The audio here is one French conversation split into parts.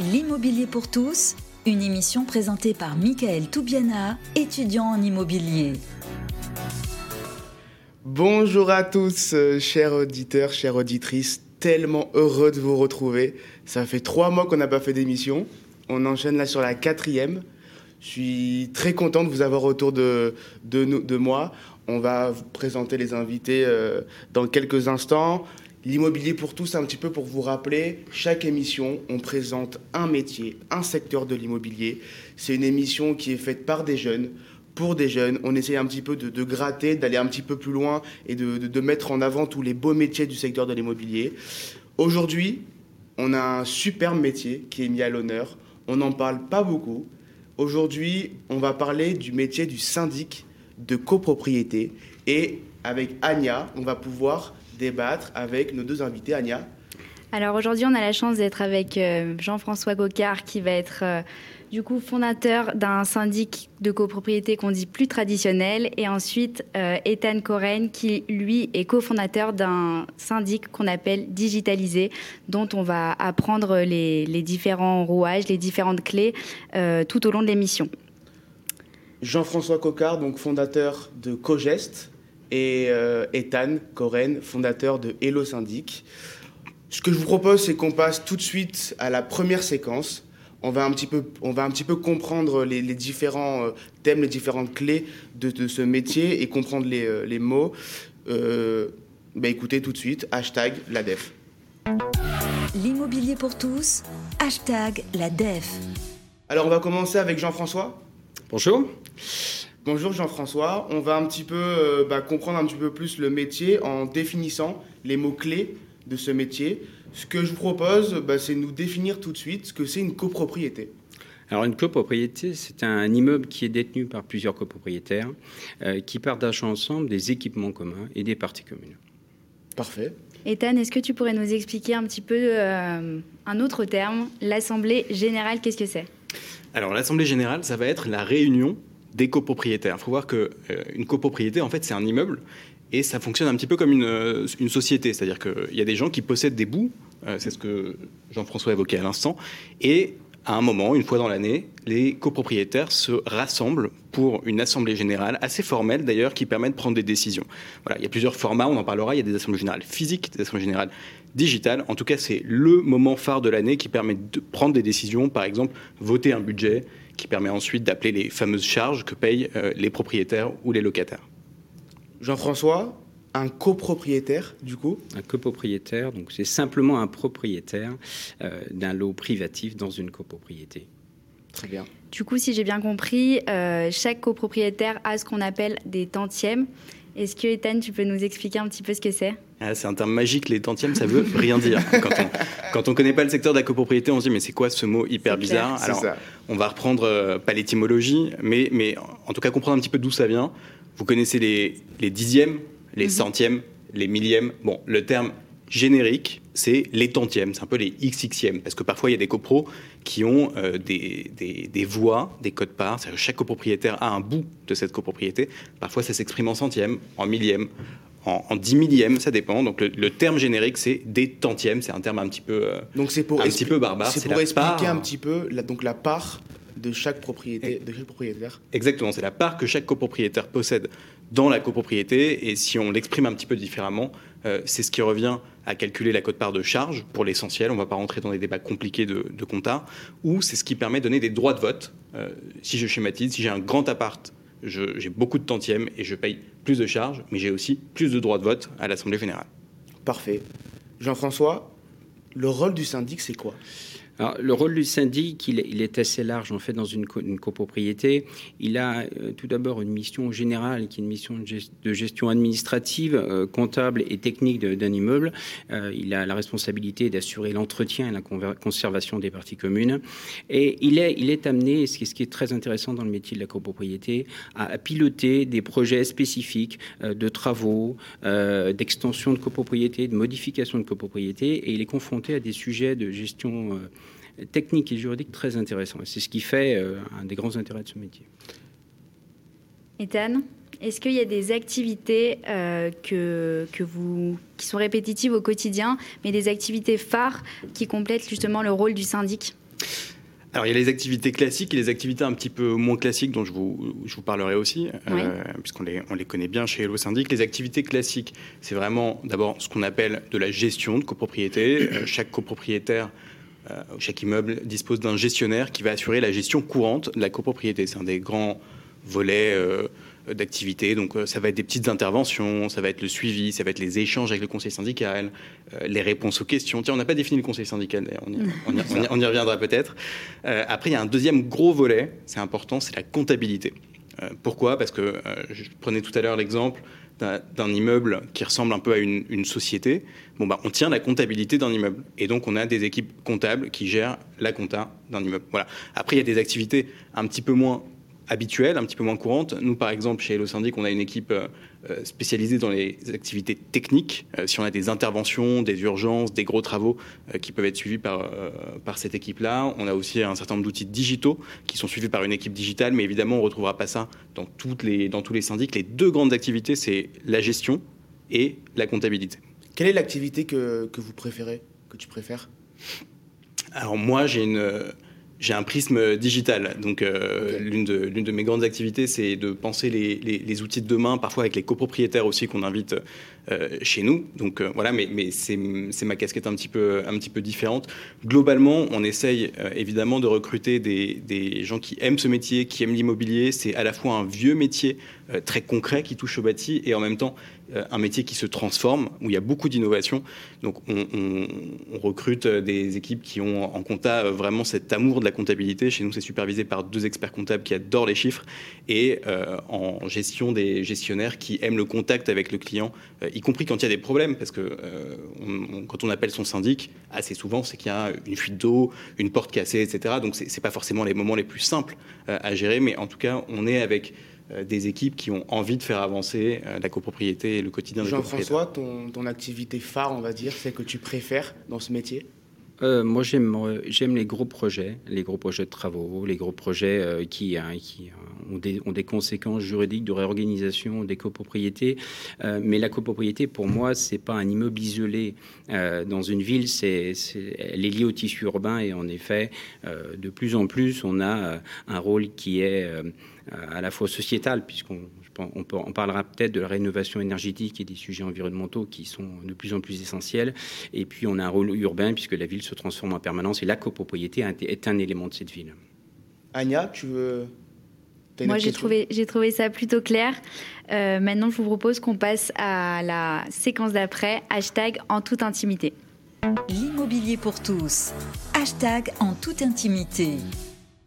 L'immobilier pour tous, une émission présentée par Michael Toubiana, étudiant en immobilier. Bonjour à tous, euh, chers auditeurs, chères auditrices, tellement heureux de vous retrouver. Ça fait trois mois qu'on n'a pas fait d'émission. On enchaîne là sur la quatrième. Je suis très content de vous avoir autour de, de, moi. On va vous présenter les invités euh, dans quelques instants. L'immobilier pour tous, un petit peu pour vous rappeler, chaque émission, on présente un métier, un secteur de l'immobilier. C'est une émission qui est faite par des jeunes, pour des jeunes. On essaye un petit peu de, gratter, d'aller un petit peu plus loin et de, mettre en avant tous les beaux métiers du secteur de l'immobilier. Aujourd'hui, on a un superbe métier qui est mis à l'honneur. On n'en parle pas beaucoup. Aujourd'hui, on va parler du métier du syndic de copropriété. Et avec Anya, on va pouvoir débattre avec nos deux invités. Anya Alors aujourd'hui, on a la chance d'être avec euh, Jean-François Gocard qui va être euh, du coup fondateur d'un syndic de copropriété qu'on dit plus traditionnel et ensuite euh, Ethan Coren qui lui est cofondateur d'un syndic qu'on appelle digitalisé dont on va apprendre les, les différents rouages, les différentes clés euh, tout au long de l'émission. Jean-François Cocard, donc fondateur de Cogest, et euh, Ethan Coren, fondateur de Hello Syndic. Ce que je vous propose, c'est qu'on passe tout de suite à la première séquence. On va un petit peu, on va un petit peu comprendre les, les différents euh, thèmes, les différentes clés de, de, ce métier et comprendre les, euh, les mots. Euh, bah écoutez tout de suite, hashtag la def. L'immobilier pour tous, hashtag la def. Alors on va commencer avec Jean-François. Bonjour. Bonjour Jean-François. On va un petit peu euh, bah, comprendre un petit peu plus le métier en définissant les mots-clés de ce métier. Ce que je vous propose, bah, c'est de nous définir tout de suite ce que c'est une copropriété. Alors une copropriété, c'est un immeuble qui est détenu par plusieurs copropriétaires euh, qui partagent ensemble des équipements communs et des parties communes. Parfait. Ethan, est-ce que tu pourrais nous expliquer un petit peu euh, un autre terme, l'Assemblée générale, qu'est-ce que c'est? Alors l'Assemblée générale, ça va être la réunion des copropriétaires. Il faut voir qu'une euh, copropriété, en fait, c'est un immeuble et ça fonctionne un petit peu comme une, euh, société. C'est-à-dire qu'il y a des gens qui possèdent des bouts, euh, c'est ce que Jean-François évoquait à l'instant, et à un moment, une fois dans l'année, les copropriétaires se rassemblent pour une assemblée générale, assez formelle d'ailleurs, qui permet de prendre des décisions. Voilà, il y a plusieurs formats, on en parlera. Il y a des assemblées générales physiques, des assemblées générales digitales. En tout cas, c'est le moment phare de l'année qui permet de prendre des décisions, par exemple, voter un budget, qui permet ensuite d'appeler les fameuses charges que payent euh, les propriétaires ou les locataires. Jean-François, un copropriétaire, du coup? Un copropriétaire, donc c'est simplement un propriétaire euh, d'un lot privatif dans une copropriété. Très bien. Du coup, si j'ai bien compris, euh, chaque copropriétaire a ce qu'on appelle des tantièmes. Est-ce que, Ethan, tu peux nous expliquer un petit peu ce que c'est? ah, C'est un terme magique, les tantièmes, ça veut rien dire. Quand on ne connaît pas le secteur de la copropriété, on se dit, mais c'est quoi ce mot hyper bizarre Alors, ça. on va reprendre, euh, pas l'étymologie, mais, mais en tout cas comprendre un petit peu d'où ça vient. Vous connaissez les, les dixièmes, les mm -hmm. centièmes, les millièmes. Bon, le terme générique, c'est les tantièmes, c'est un peu les xxièmes, parce que parfois il y a des copros qui ont euh, des, des, des, voix, des codes parts, c'est-à-dire que chaque copropriétaire a un bout de cette copropriété, parfois ça s'exprime en centièmes, en millièmes, en, en dix millièmes, ça dépend. Donc le, le terme générique, c'est des tantièmes, c'est un terme un petit peu, euh, donc c'est pour un petit peu barbare. C'est pour expliquer part... un petit peu la, donc la part de chaque, propriété, de chaque propriétaire. Exactement, c'est la part que chaque copropriétaire possède dans la copropriété, et si on l'exprime un petit peu différemment, euh, c'est ce qui revient à calculer la cote-part de charge pour l'essentiel, on ne va pas rentrer dans des débats compliqués de, de compta, ou c'est ce qui permet de donner des droits de vote. Euh, si je schématise, si j'ai un grand appart, j'ai beaucoup de tantièmes et je paye plus de charges, mais j'ai aussi plus de droits de vote à l'Assemblée générale. Parfait. Jean-François, le rôle du syndic, c'est quoi? Le rôle du syndic, il est, assez large en fait dans une, co une copropriété. Il a euh, tout d'abord une mission générale qui est une mission de, gest de gestion administrative, euh, comptable et technique d'un immeuble. Euh, il a la responsabilité d'assurer l'entretien et la conservation des parties communes. Et il est, amené, ce qui, est très intéressant dans le métier de la copropriété, à, piloter des projets spécifiques de travaux, d'extension de copropriété, de modification de copropriété, et il est confronté à des sujets de gestion technique et juridique très intéressant. C'est ce qui fait euh, un des grands intérêts de ce métier. Ethan, est-ce qu'il y a des activités euh, que, que vous, qui sont répétitives au quotidien, mais des activités phares qui complètent justement le rôle du syndic? Alors, il y a les activités classiques et les activités un petit peu moins classiques dont je vous, je vous parlerai aussi, euh, puisqu'on les, on les connaît bien chez Hello Syndic. Les activités classiques, c'est vraiment d'abord ce qu'on appelle de la gestion de copropriété. Euh, chaque copropriétaire, euh, chaque immeuble dispose d'un gestionnaire qui va assurer la gestion courante de la copropriété. C'est un des grands volets euh, d'activités. Donc euh, ça va être des petites interventions, ça va être le suivi, ça va être les échanges avec le conseil syndical, euh, les réponses aux questions. Tiens, on n'a pas défini le conseil syndical, on y, on y, reviendra peut-être. après, il y a un deuxième gros volet, c'est important, c'est la comptabilité. Pourquoi? Parce que je prenais tout à l'heure l'exemple d'un immeuble qui ressemble un peu à une, société, bon bah on tient la comptabilité d'un immeuble et donc on a des équipes comptables qui gèrent la compta d'un immeuble. Voilà. Après il y a des activités un petit peu moins habituelle, un petit peu moins courante. Nous, par exemple, chez Hello Syndic, on a une équipe euh, spécialisée dans les activités techniques. Euh, si on a des interventions, des urgences, des gros travaux euh, qui peuvent être suivis par, par cette équipe-là, on a aussi un certain nombre d'outils digitaux qui sont suivis par une équipe digitale, mais évidemment, on ne retrouvera pas ça dans, toutes les, dans tous les syndics. Les deux grandes activités, c'est la gestion et la comptabilité. Quelle est l'activité que, que vous préférez, que tu préfères? Alors moi, j'ai une j'ai un prisme digital. Donc, euh, l'une de, de, mes grandes activités, c'est de penser les, les, les, outils de demain, parfois avec les copropriétaires aussi qu'on invite euh, chez nous. Donc, euh, voilà, mais, mais c'est ma casquette un petit, peu, un petit peu différente. Globalement, on essaye évidemment de recruter des, des, gens qui aiment ce métier, qui aiment l'immobilier. C'est à la fois un vieux métier très concret qui touche au bâti et en même temps un métier qui se transforme, où il y a beaucoup d'innovation. Donc on, recrute des équipes qui ont en compta euh, vraiment cet amour de la comptabilité. Chez nous, c'est supervisé par deux experts comptables qui adorent les chiffres et euh, en gestion des gestionnaires qui aiment le contact avec le client, y compris quand il y a des problèmes, parce que quand on appelle son syndic, assez souvent, c'est qu'il y a une fuite d'eau, une porte cassée, etc. Donc c'est pas forcément les moments les plus simples à gérer, mais en tout cas, on est avec euh, des équipes qui ont envie de faire avancer euh, la copropriété et le quotidien des Jean-François, ton, ton, activité phare, on va dire, c'est que tu préfères dans ce métier? Euh, moi, j'aime, j'aime les gros projets, les gros projets de travaux, les gros projets qui, hein, ont, des, conséquences juridiques de réorganisation des copropriétés. mais la copropriété, pour moi, c'est pas un immeuble isolé dans une ville. Elle est liée au tissu urbain et en effet, de plus en plus, on a un rôle qui est à la fois sociétale, puisqu'on on, parlera peut-être de la rénovation énergétique et des sujets environnementaux qui sont de plus en plus essentiels. Et puis on a un rôle urbain, puisque la ville se transforme en permanence et la copropriété est un élément de cette ville. Anya, tu veux moi, j'ai trouvé, j'ai trouvé ça plutôt clair. Euh, maintenant, je vous propose qu'on passe à la séquence d'après, hashtag en toute intimité. L'immobilier pour tous, hashtag en toute intimité.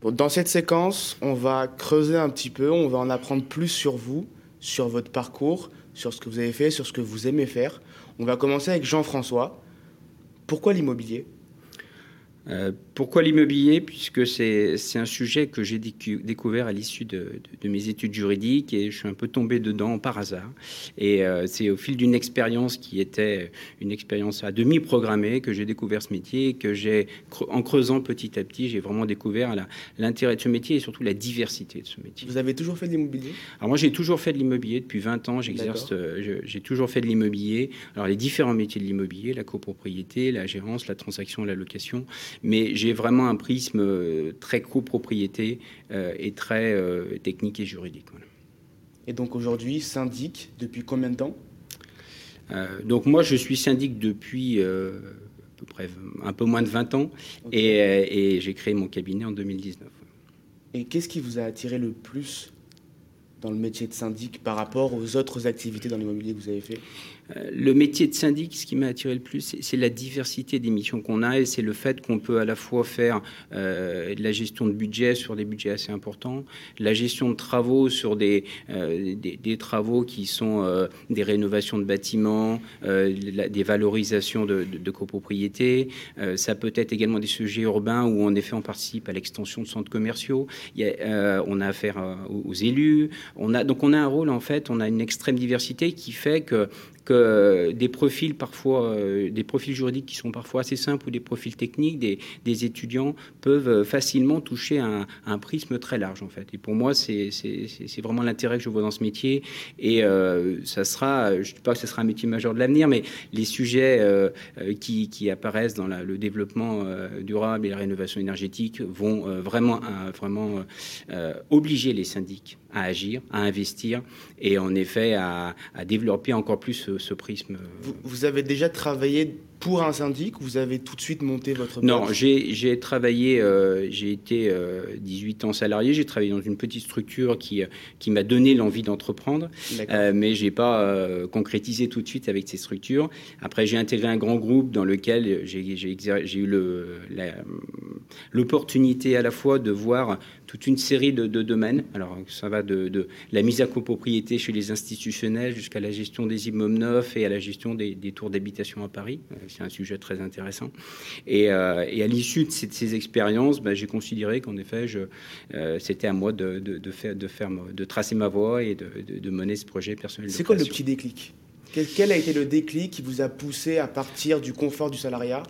Dans cette séquence, on va creuser un petit peu, on va en apprendre plus sur vous, sur votre parcours, sur ce que vous avez fait, sur ce que vous aimez faire. On va commencer avec Jean-François. Pourquoi l'immobilier? Euh, pourquoi l'immobilier? Puisque c'est un sujet que j'ai découvert à l'issue de, mes études juridiques et je suis un peu tombé dedans par hasard. Et euh, c'est au fil d'une expérience qui était une expérience à demi programmée que j'ai découvert ce métier, que j'ai, en creusant petit à petit, j'ai vraiment découvert l'intérêt de ce métier et surtout la diversité de ce métier. Vous avez toujours fait de l'immobilier? Alors moi j'ai toujours fait de l'immobilier depuis 20 ans, j'exerce, euh, j'ai toujours fait de l'immobilier. Alors les différents métiers de l'immobilier, la copropriété, la gérance, la transaction, la location, mais j'ai vraiment un prisme euh, très copropriété euh, et très euh, technique et juridique. Et donc aujourd'hui, syndic, depuis combien de temps? Donc moi, je suis syndic depuis à peu près un peu moins de 20 ans et, et j'ai créé mon cabinet en 2019. Et qu'est-ce qui vous a attiré le plus dans le métier de syndic par rapport aux autres activités dans l'immobilier que vous avez fait? Le métier de syndic, ce qui m'a attiré le plus, c'est la diversité des missions qu'on a et c'est le fait qu'on peut à la fois faire euh, la gestion de budget sur des budgets assez importants, la gestion de travaux sur des, euh, des, travaux qui sont des rénovations de bâtiments, des valorisations de, de, copropriété. ça peut être également des sujets urbains où en effet on participe à l'extension de centres commerciaux. On a affaire aux, élus. Donc on a un rôle en fait, on a une extrême diversité qui fait que que euh, des profils parfois, des profils juridiques qui sont parfois assez simples ou des profils techniques, des, étudiants peuvent facilement toucher un, un, prisme très large en fait. Et pour moi, c'est vraiment l'intérêt que je vois dans ce métier. Et ça sera, je ne dis pas que ce sera un métier majeur de l'avenir, mais les sujets qui, qui, apparaissent dans le développement durable et la rénovation énergétique vont vraiment, vraiment obliger les syndics à agir, à investir et en effet à, développer encore plus ce, prisme. vous, avez déjà travaillé pour un syndic Vous avez tout de suite monté votre Non, j'ai travaillé, euh, j'ai été 18 euh, ans salarié, j'ai travaillé dans une petite structure qui, qui m'a donné l'envie d'entreprendre, euh, mais je n'ai pas concrétisé tout de suite avec ces structures. Après, j'ai intégré un grand groupe dans lequel j'ai eu l'opportunité à la fois de voir toute une série de, domaines. Alors, ça va de, de, la mise à copropriété chez les institutionnels jusqu'à la gestion des immeubles neufs et à la gestion des, des tours d'habitation à Paris c'est un sujet très intéressant. Et, euh, à l'issue de ces, expériences, bah, j'ai considéré qu'en effet, euh, c'était à moi de, faire, de, faire, de tracer ma voie et de, mener ce projet personnel. C'est quoi le petit déclic? Quel, a été le déclic qui vous a poussé à partir du confort du salariat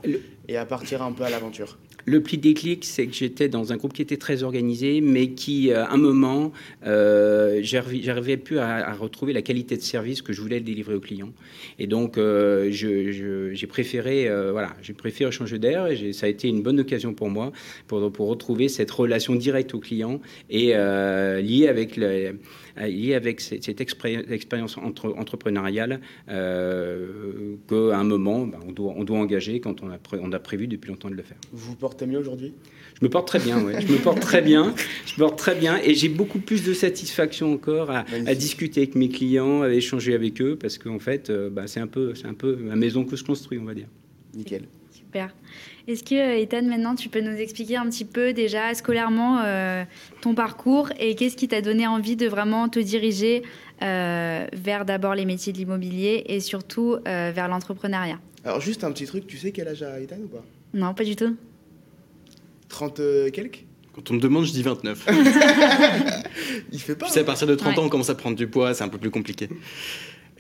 et à partir un peu à l'aventure? Le plus déclic, c'est que j'étais dans un groupe qui était très organisé, mais qui, à un moment, euh, j'arrivais plus à, retrouver la qualité de service que je voulais délivrer aux clients. Et donc, euh, j'ai préféré, euh, voilà, j'ai préféré changer d'air. Et ça a été une bonne occasion pour moi pour, pour retrouver cette relation directe aux clients et euh, liée avec le lié avec cette, expérience entre, entrepreneuriale euh, qu'à un moment, ben, on, doit, on doit engager quand on a, on a prévu depuis longtemps de le faire. Vous vous portez mieux aujourd'hui? Je me porte très bien, oui. je me porte très bien. Je me porte très bien et j'ai beaucoup plus de satisfaction encore à, discuter avec mes clients, à échanger avec eux, parce qu'en fait, euh, ben, c'est un, peu, un peu ma maison que je construis, on va dire. Nickel. Super. Est-ce que, euh, Ethan, maintenant, tu peux nous expliquer un petit peu déjà scolairement euh, ton parcours et qu'est-ce qui t'a donné envie de vraiment te diriger euh, vers d'abord les métiers de l'immobilier et surtout vers l'entrepreneuriat? Alors, juste un petit truc, tu sais quel âge a Ethan ou pas? Non, pas du tout. 30 quelques? Quand on me demande, je dis 29. Il fait pas. Tu sais, à partir de 30 ans, on commence à prendre du poids, c'est un peu plus compliqué.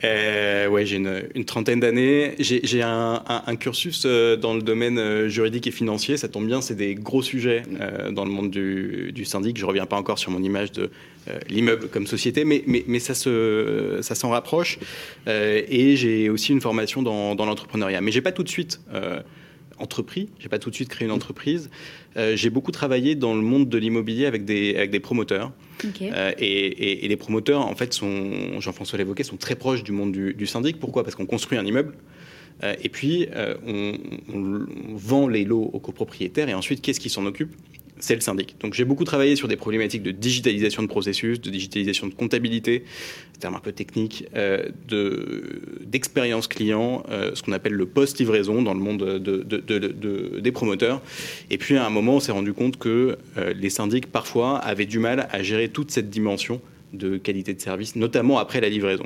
Euh, ouais, j'ai une, trentaine d'années. J'ai un, cursus euh, dans le domaine euh, juridique et financier. Ça tombe bien, c'est des gros sujets euh, dans le monde du, syndic. Je reviens pas encore sur mon image de l'immeuble comme société, mais, ça s'en rapproche. et j'ai aussi une formation dans, dans l'entrepreneuriat. Mais j'ai pas tout de suite entrepris. J'ai pas tout de suite créé une entreprise. Euh, j'ai beaucoup travaillé dans le monde de l'immobilier avec des, avec des promoteurs. Euh, et, les promoteurs, en fait, sont, Jean-François l'évoquait, sont très proches du monde du, syndic. Pourquoi? Parce qu'on construit un immeuble. Euh, et puis, on, on, vend les lots aux copropriétaires. Et ensuite, qu'est-ce qui s'en occupe? C'est le syndic. Donc j'ai beaucoup travaillé sur des problématiques de digitalisation de processus, de digitalisation de comptabilité, terme un peu technique, euh, d'expérience client, euh, ce qu'on appelle le post-livraison dans le monde de, des promoteurs. Et puis à un moment, on s'est rendu compte que euh, les syndics parfois avaient du mal à gérer toute cette dimension de qualité de service, notamment après la livraison.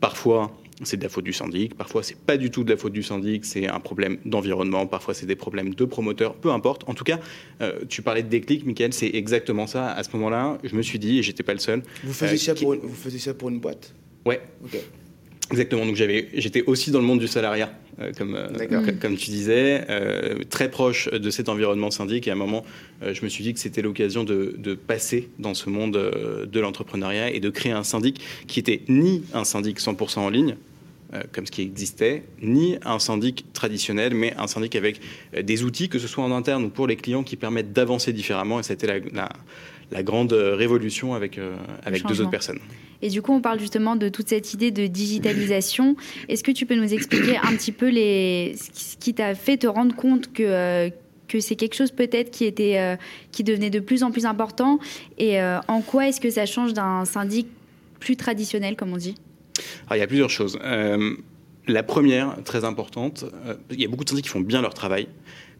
Parfois, c'est de la faute du syndic, parfois c'est pas du tout de la faute du syndic, c'est un problème d'environnement, parfois c'est des problèmes de promoteurs, peu importe. En tout cas, euh, tu parlais de déclic, Michael, c'est exactement ça. À ce moment-là, je me suis dit, et j'étais pas le seul. Vous faisiez, ça, pour une, vous faisiez ça pour une boîte? Ouais. Exactement. Donc j'avais, j'étais aussi dans le monde du salariat, euh, comme, euh, comme, tu disais, euh, très proche de cet environnement syndic. Et à un moment, je me suis dit que c'était l'occasion de, de, passer dans ce monde de l'entrepreneuriat et de créer un syndic qui était ni un syndic 100% en ligne, comme ce qui existait, ni un syndic traditionnel, mais un syndic avec des outils, que ce soit en interne ou pour les clients, qui permettent d'avancer différemment. Et c'était la, la, la, grande révolution avec, avec deux autres personnes. Et du coup, on parle justement de toute cette idée de digitalisation. Est-ce que tu peux nous expliquer un petit peu les... ce qui t'a fait te rendre compte que, euh, que c'est quelque chose peut-être qui, était, euh, qui devenait de plus en plus important Et euh, en quoi est-ce que ça change d'un syndic plus traditionnel, comme on dit? Il y a plusieurs choses. la première, très importante, il y a beaucoup de syndics qui font bien leur travail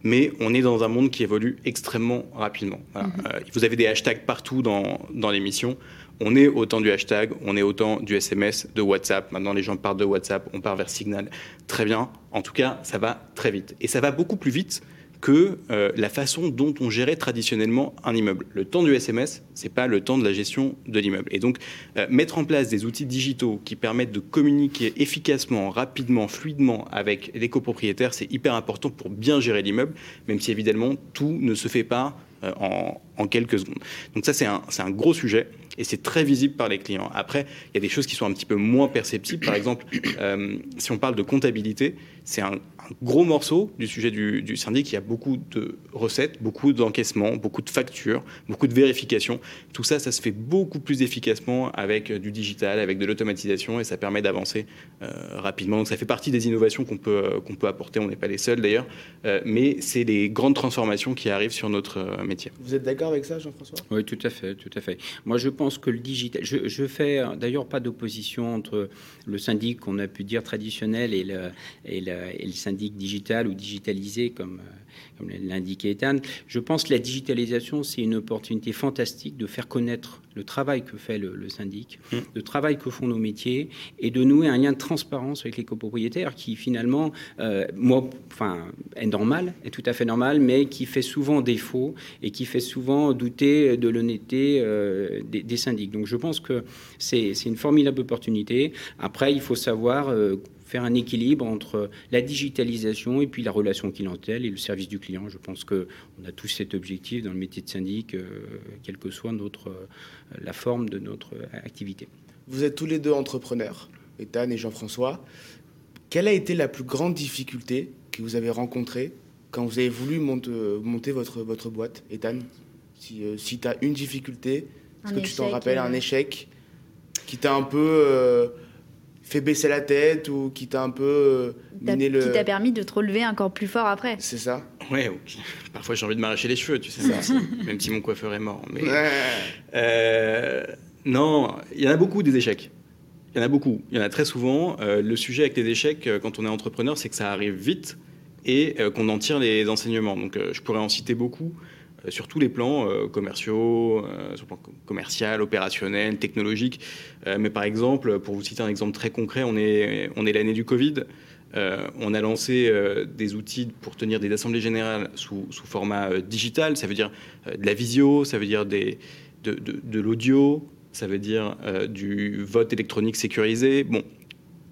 mais on est dans un monde qui évolue extrêmement rapidement. Mm-hmm. vous avez des hashtags partout dans, dans l'émission. On est autant du hashtag, on est autant du SMS, de WhatsApp. Maintenant, les gens partent de WhatsApp, on part vers Signal. Très bien. En tout cas, ça va très vite. Et ça va beaucoup plus vite que euh, la façon dont on gérait traditionnellement un immeuble. Le temps du SMS, c'est pas le temps de la gestion de l'immeuble. Et donc, euh, mettre en place des outils digitaux qui permettent de communiquer efficacement, rapidement, fluidement avec les copropriétaires, c'est hyper important pour bien gérer l'immeuble, même si évidemment tout ne se fait pas euh, en, quelques secondes. Donc ça, c'est un, gros sujet et c'est très visible par les clients. Après, il y a des choses qui sont un petit peu moins perceptibles. Par exemple, si on parle de comptabilité, c'est un gros morceau du sujet du, du, syndic. Il y a beaucoup de recettes, beaucoup d'encaissements, beaucoup de factures, beaucoup de vérifications. Tout ça, ça se fait beaucoup plus efficacement avec du digital, avec de l'automatisation, et ça permet d'avancer euh, rapidement. Donc ça fait partie des innovations qu'on peut, qu'on peut apporter. On n'est pas les seuls d'ailleurs, euh, mais c'est les grandes transformations qui arrivent sur notre euh, métier. Vous êtes d'accord avec ça, Jean-François? Oui, tout à fait, tout à fait. Moi, je pense que le digital. Je, je fais d'ailleurs pas d'opposition entre le syndic qu'on a pu dire traditionnel et le, et le, et le syndic digital ou digitalisé, comme, comme l'indiquait Ethan. Je pense que la digitalisation, c'est une opportunité fantastique de faire connaître le travail que fait le, le syndic, mmh. le travail que font nos métiers, et de nouer un lien de transparence avec les copropriétaires qui, finalement, euh, moi, enfin, est normal, est tout à fait normal, mais qui fait souvent défaut et qui fait souvent douter de l'honnêteté euh, des, des, syndics. Donc, je pense que c'est une formidable opportunité. Après, il faut savoir euh, faire un équilibre entre la digitalisation et puis la relation clientèle et le service du client. Je pense qu'on a tous cet objectif dans le métier de syndic, euh, quelle que soit notre, euh, la forme de notre activité. Vous êtes tous les deux entrepreneurs, Ethan et Jean-François. Quelle a été la plus grande difficulté que vous avez rencontrée quand vous avez voulu monte, monter votre, votre boîte, Ethan Si, euh, si tu as une difficulté, est-ce que tu t'en rappelles, un échec qui t'a un peu euh, fait baisser la tête ou qui t'a un peu euh, miné le... Qui t'a permis de te relever encore plus fort après. C'est ça Ouais, okay. parfois j'ai envie de m'arracher les cheveux, tu sais, même si, même si, mon coiffeur est mort. Mais... Ouais. Euh, non, il y en a beaucoup des échecs. Il y en a beaucoup. Il y en a très souvent. Euh, le sujet avec les échecs, quand on est entrepreneur, c'est que ça arrive vite et euh, qu'on en tire les enseignements. Donc je pourrais en citer beaucoup sur tous les plans euh, commerciaux, euh, sur plan commercial, opérationnel, technologique. Euh, mais par exemple, pour vous citer un exemple très concret, on est, on est l'année du Covid. on a lancé des outils pour tenir des assemblées générales sous, sous format digital. Ça veut dire de la visio, ça veut dire de, de, de l'audio, ça veut dire du vote électronique sécurisé. Bon,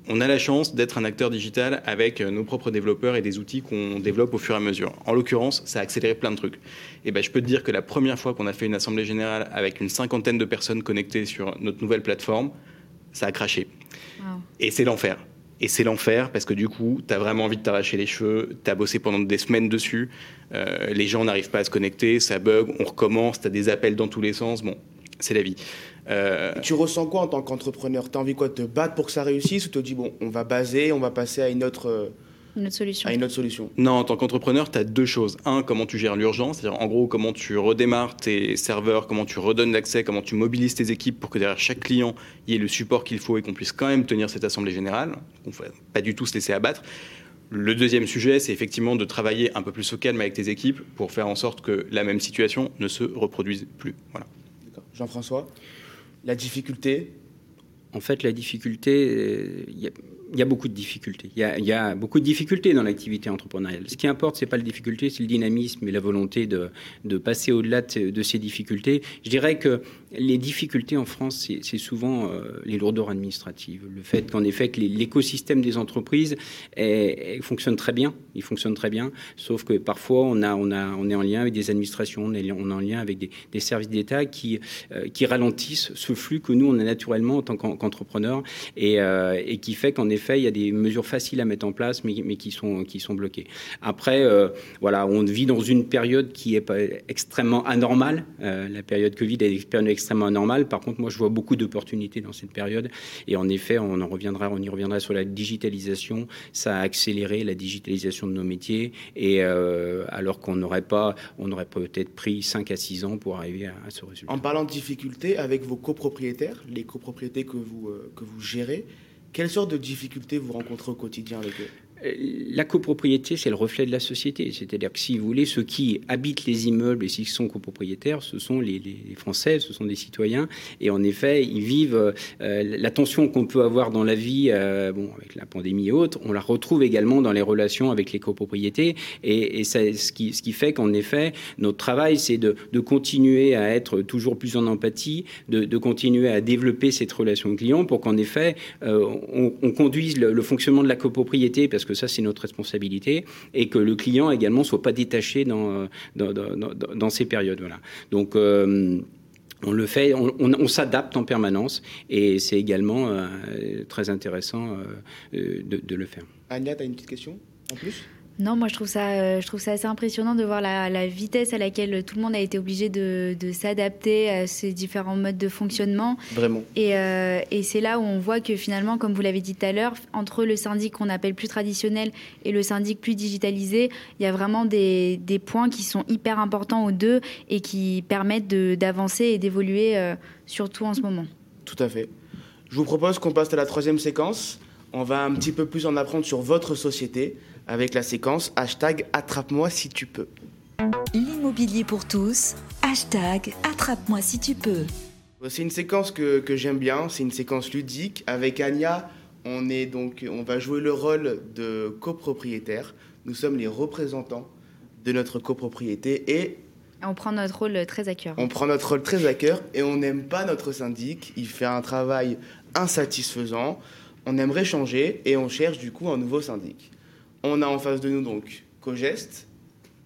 on a la chance d'être un acteur digital avec nos propres développeurs et des outils qu'on développe au fur et à mesure. En l'occurrence, ça a accéléré plein de trucs. Et ben, je peux te dire que la première fois qu'on a fait une assemblée générale avec une cinquantaine de personnes connectées sur notre nouvelle plateforme, ça a craché. Wow. Et c'est l'enfer. Et c'est l'enfer parce que du coup, tu as vraiment envie de t'arracher les cheveux, tu as bossé pendant des semaines dessus, euh, les gens n'arrivent pas à se connecter, ça bug, on recommence, tu as des appels dans tous les sens. Bon, c'est la vie. Euh... Tu ressens quoi en tant qu'entrepreneur? Tu as envie quoi de te battre pour que ça réussisse ou tu te dis, bon, on va baser, on va passer à une autre, une autre solution à une autre solution? Non, en tant qu'entrepreneur, tu as deux choses. Un, comment tu gères l'urgence, c'est-à-dire en gros, comment tu redémarres tes serveurs, comment tu redonnes l'accès, comment tu mobilises tes équipes pour que derrière chaque client, il y ait le support qu'il faut et qu'on puisse quand même tenir cette assemblée générale. On ne faut pas du tout se laisser abattre. Le deuxième sujet, c'est effectivement de travailler un peu plus au calme avec tes équipes pour faire en sorte que la même situation ne se reproduise plus. Voilà. Jean-François? La difficulté? En fait, la difficulté, y, y, a beaucoup de difficultés. Il y, a, beaucoup de difficultés dans l'activité entrepreneuriale. Ce qui importe, c'est pas la difficulté, c'est le dynamisme et la volonté de, de passer au-delà de, ces difficultés. Je dirais que les difficultés en France, c'est souvent euh, les lourdeurs administratives. Le fait qu'en effet, que l'écosystème des entreprises fonctionne très bien. Il fonctionne très bien. Sauf que parfois, on, a, on, a, on est en lien avec des administrations, on est, en lien avec des, services d'État qui, euh, qui ralentissent ce flux que nous, on a naturellement en tant qu'entrepreneurs euh, et qui fait qu'en effet, il y a des mesures faciles à mettre en place, mais, qui, sont, bloquées. Après, euh, voilà, on vit dans une période qui est extrêmement anormale. la période Covid est une période extrêmement anormal. Par contre, moi, je vois beaucoup d'opportunités dans cette période. Et en effet, on en reviendra, on y reviendra sur la digitalisation. Ça a accéléré la digitalisation de nos métiers. Et euh, alors qu'on n'aurait pas, on aurait peut-être pris 5 à 6 ans pour arriver à, ce résultat. En parlant de difficultés avec vos copropriétaires, les copropriétés euh, que vous gérez, quelles sortes de difficultés vous rencontrez au quotidien avec eux? La copropriété, c'est le reflet de la société. C'est-à-dire que si vous voulez, ceux qui habitent les immeubles et s'ils sont copropriétaires, ce sont les, Français, ce sont des citoyens. Et en effet, ils vivent euh, la tension qu'on peut avoir dans la vie, euh, bon, avec la pandémie et autres, on la retrouve également dans les relations avec les copropriétés. Et, et c'est ce qui, qui fait qu'en effet, notre travail, c'est de, continuer à être toujours plus en empathie, de, continuer à développer cette relation client pour qu'en effet, euh, on, on, conduise le, le fonctionnement de la copropriété, parce que ça c'est notre responsabilité, et que le client également soit pas détaché dans, dans, ces périodes. Voilà. Donc euh, on le fait, on, s'adapte en permanence et c'est également euh, très intéressant euh, de, de, le faire. Anya, tu as une petite question en plus? Non, moi je trouve ça, euh, je trouve ça assez impressionnant de voir la, la, vitesse à laquelle tout le monde a été obligé de, de s'adapter à ces différents modes de fonctionnement. Vraiment. Et, euh, et c'est là où on voit que finalement, comme vous l'avez dit tout à l'heure, entre le syndic qu'on appelle plus traditionnel et le syndic plus digitalisé, il y a vraiment des, des points qui sont hyper importants aux deux et qui permettent d'avancer et d'évoluer, euh, surtout en ce moment. Tout à fait. Je vous propose qu'on passe à la troisième séquence. On va un petit peu plus en apprendre sur votre société avec la séquence hashtag attrape-moi si tu peux. L'immobilier pour tous, hashtag attrape-moi si tu peux. C'est une séquence que, que j'aime bien, c'est une séquence ludique. Avec Anya, on, est donc, on va jouer le rôle de copropriétaire. Nous sommes les représentants de notre copropriété et on prend notre rôle très à cœur. On prend notre rôle très à cœur et on n'aime pas notre syndic. Il fait un travail insatisfaisant. On aimerait changer et on cherche du coup un nouveau syndic. On a en face de nous donc Cogest,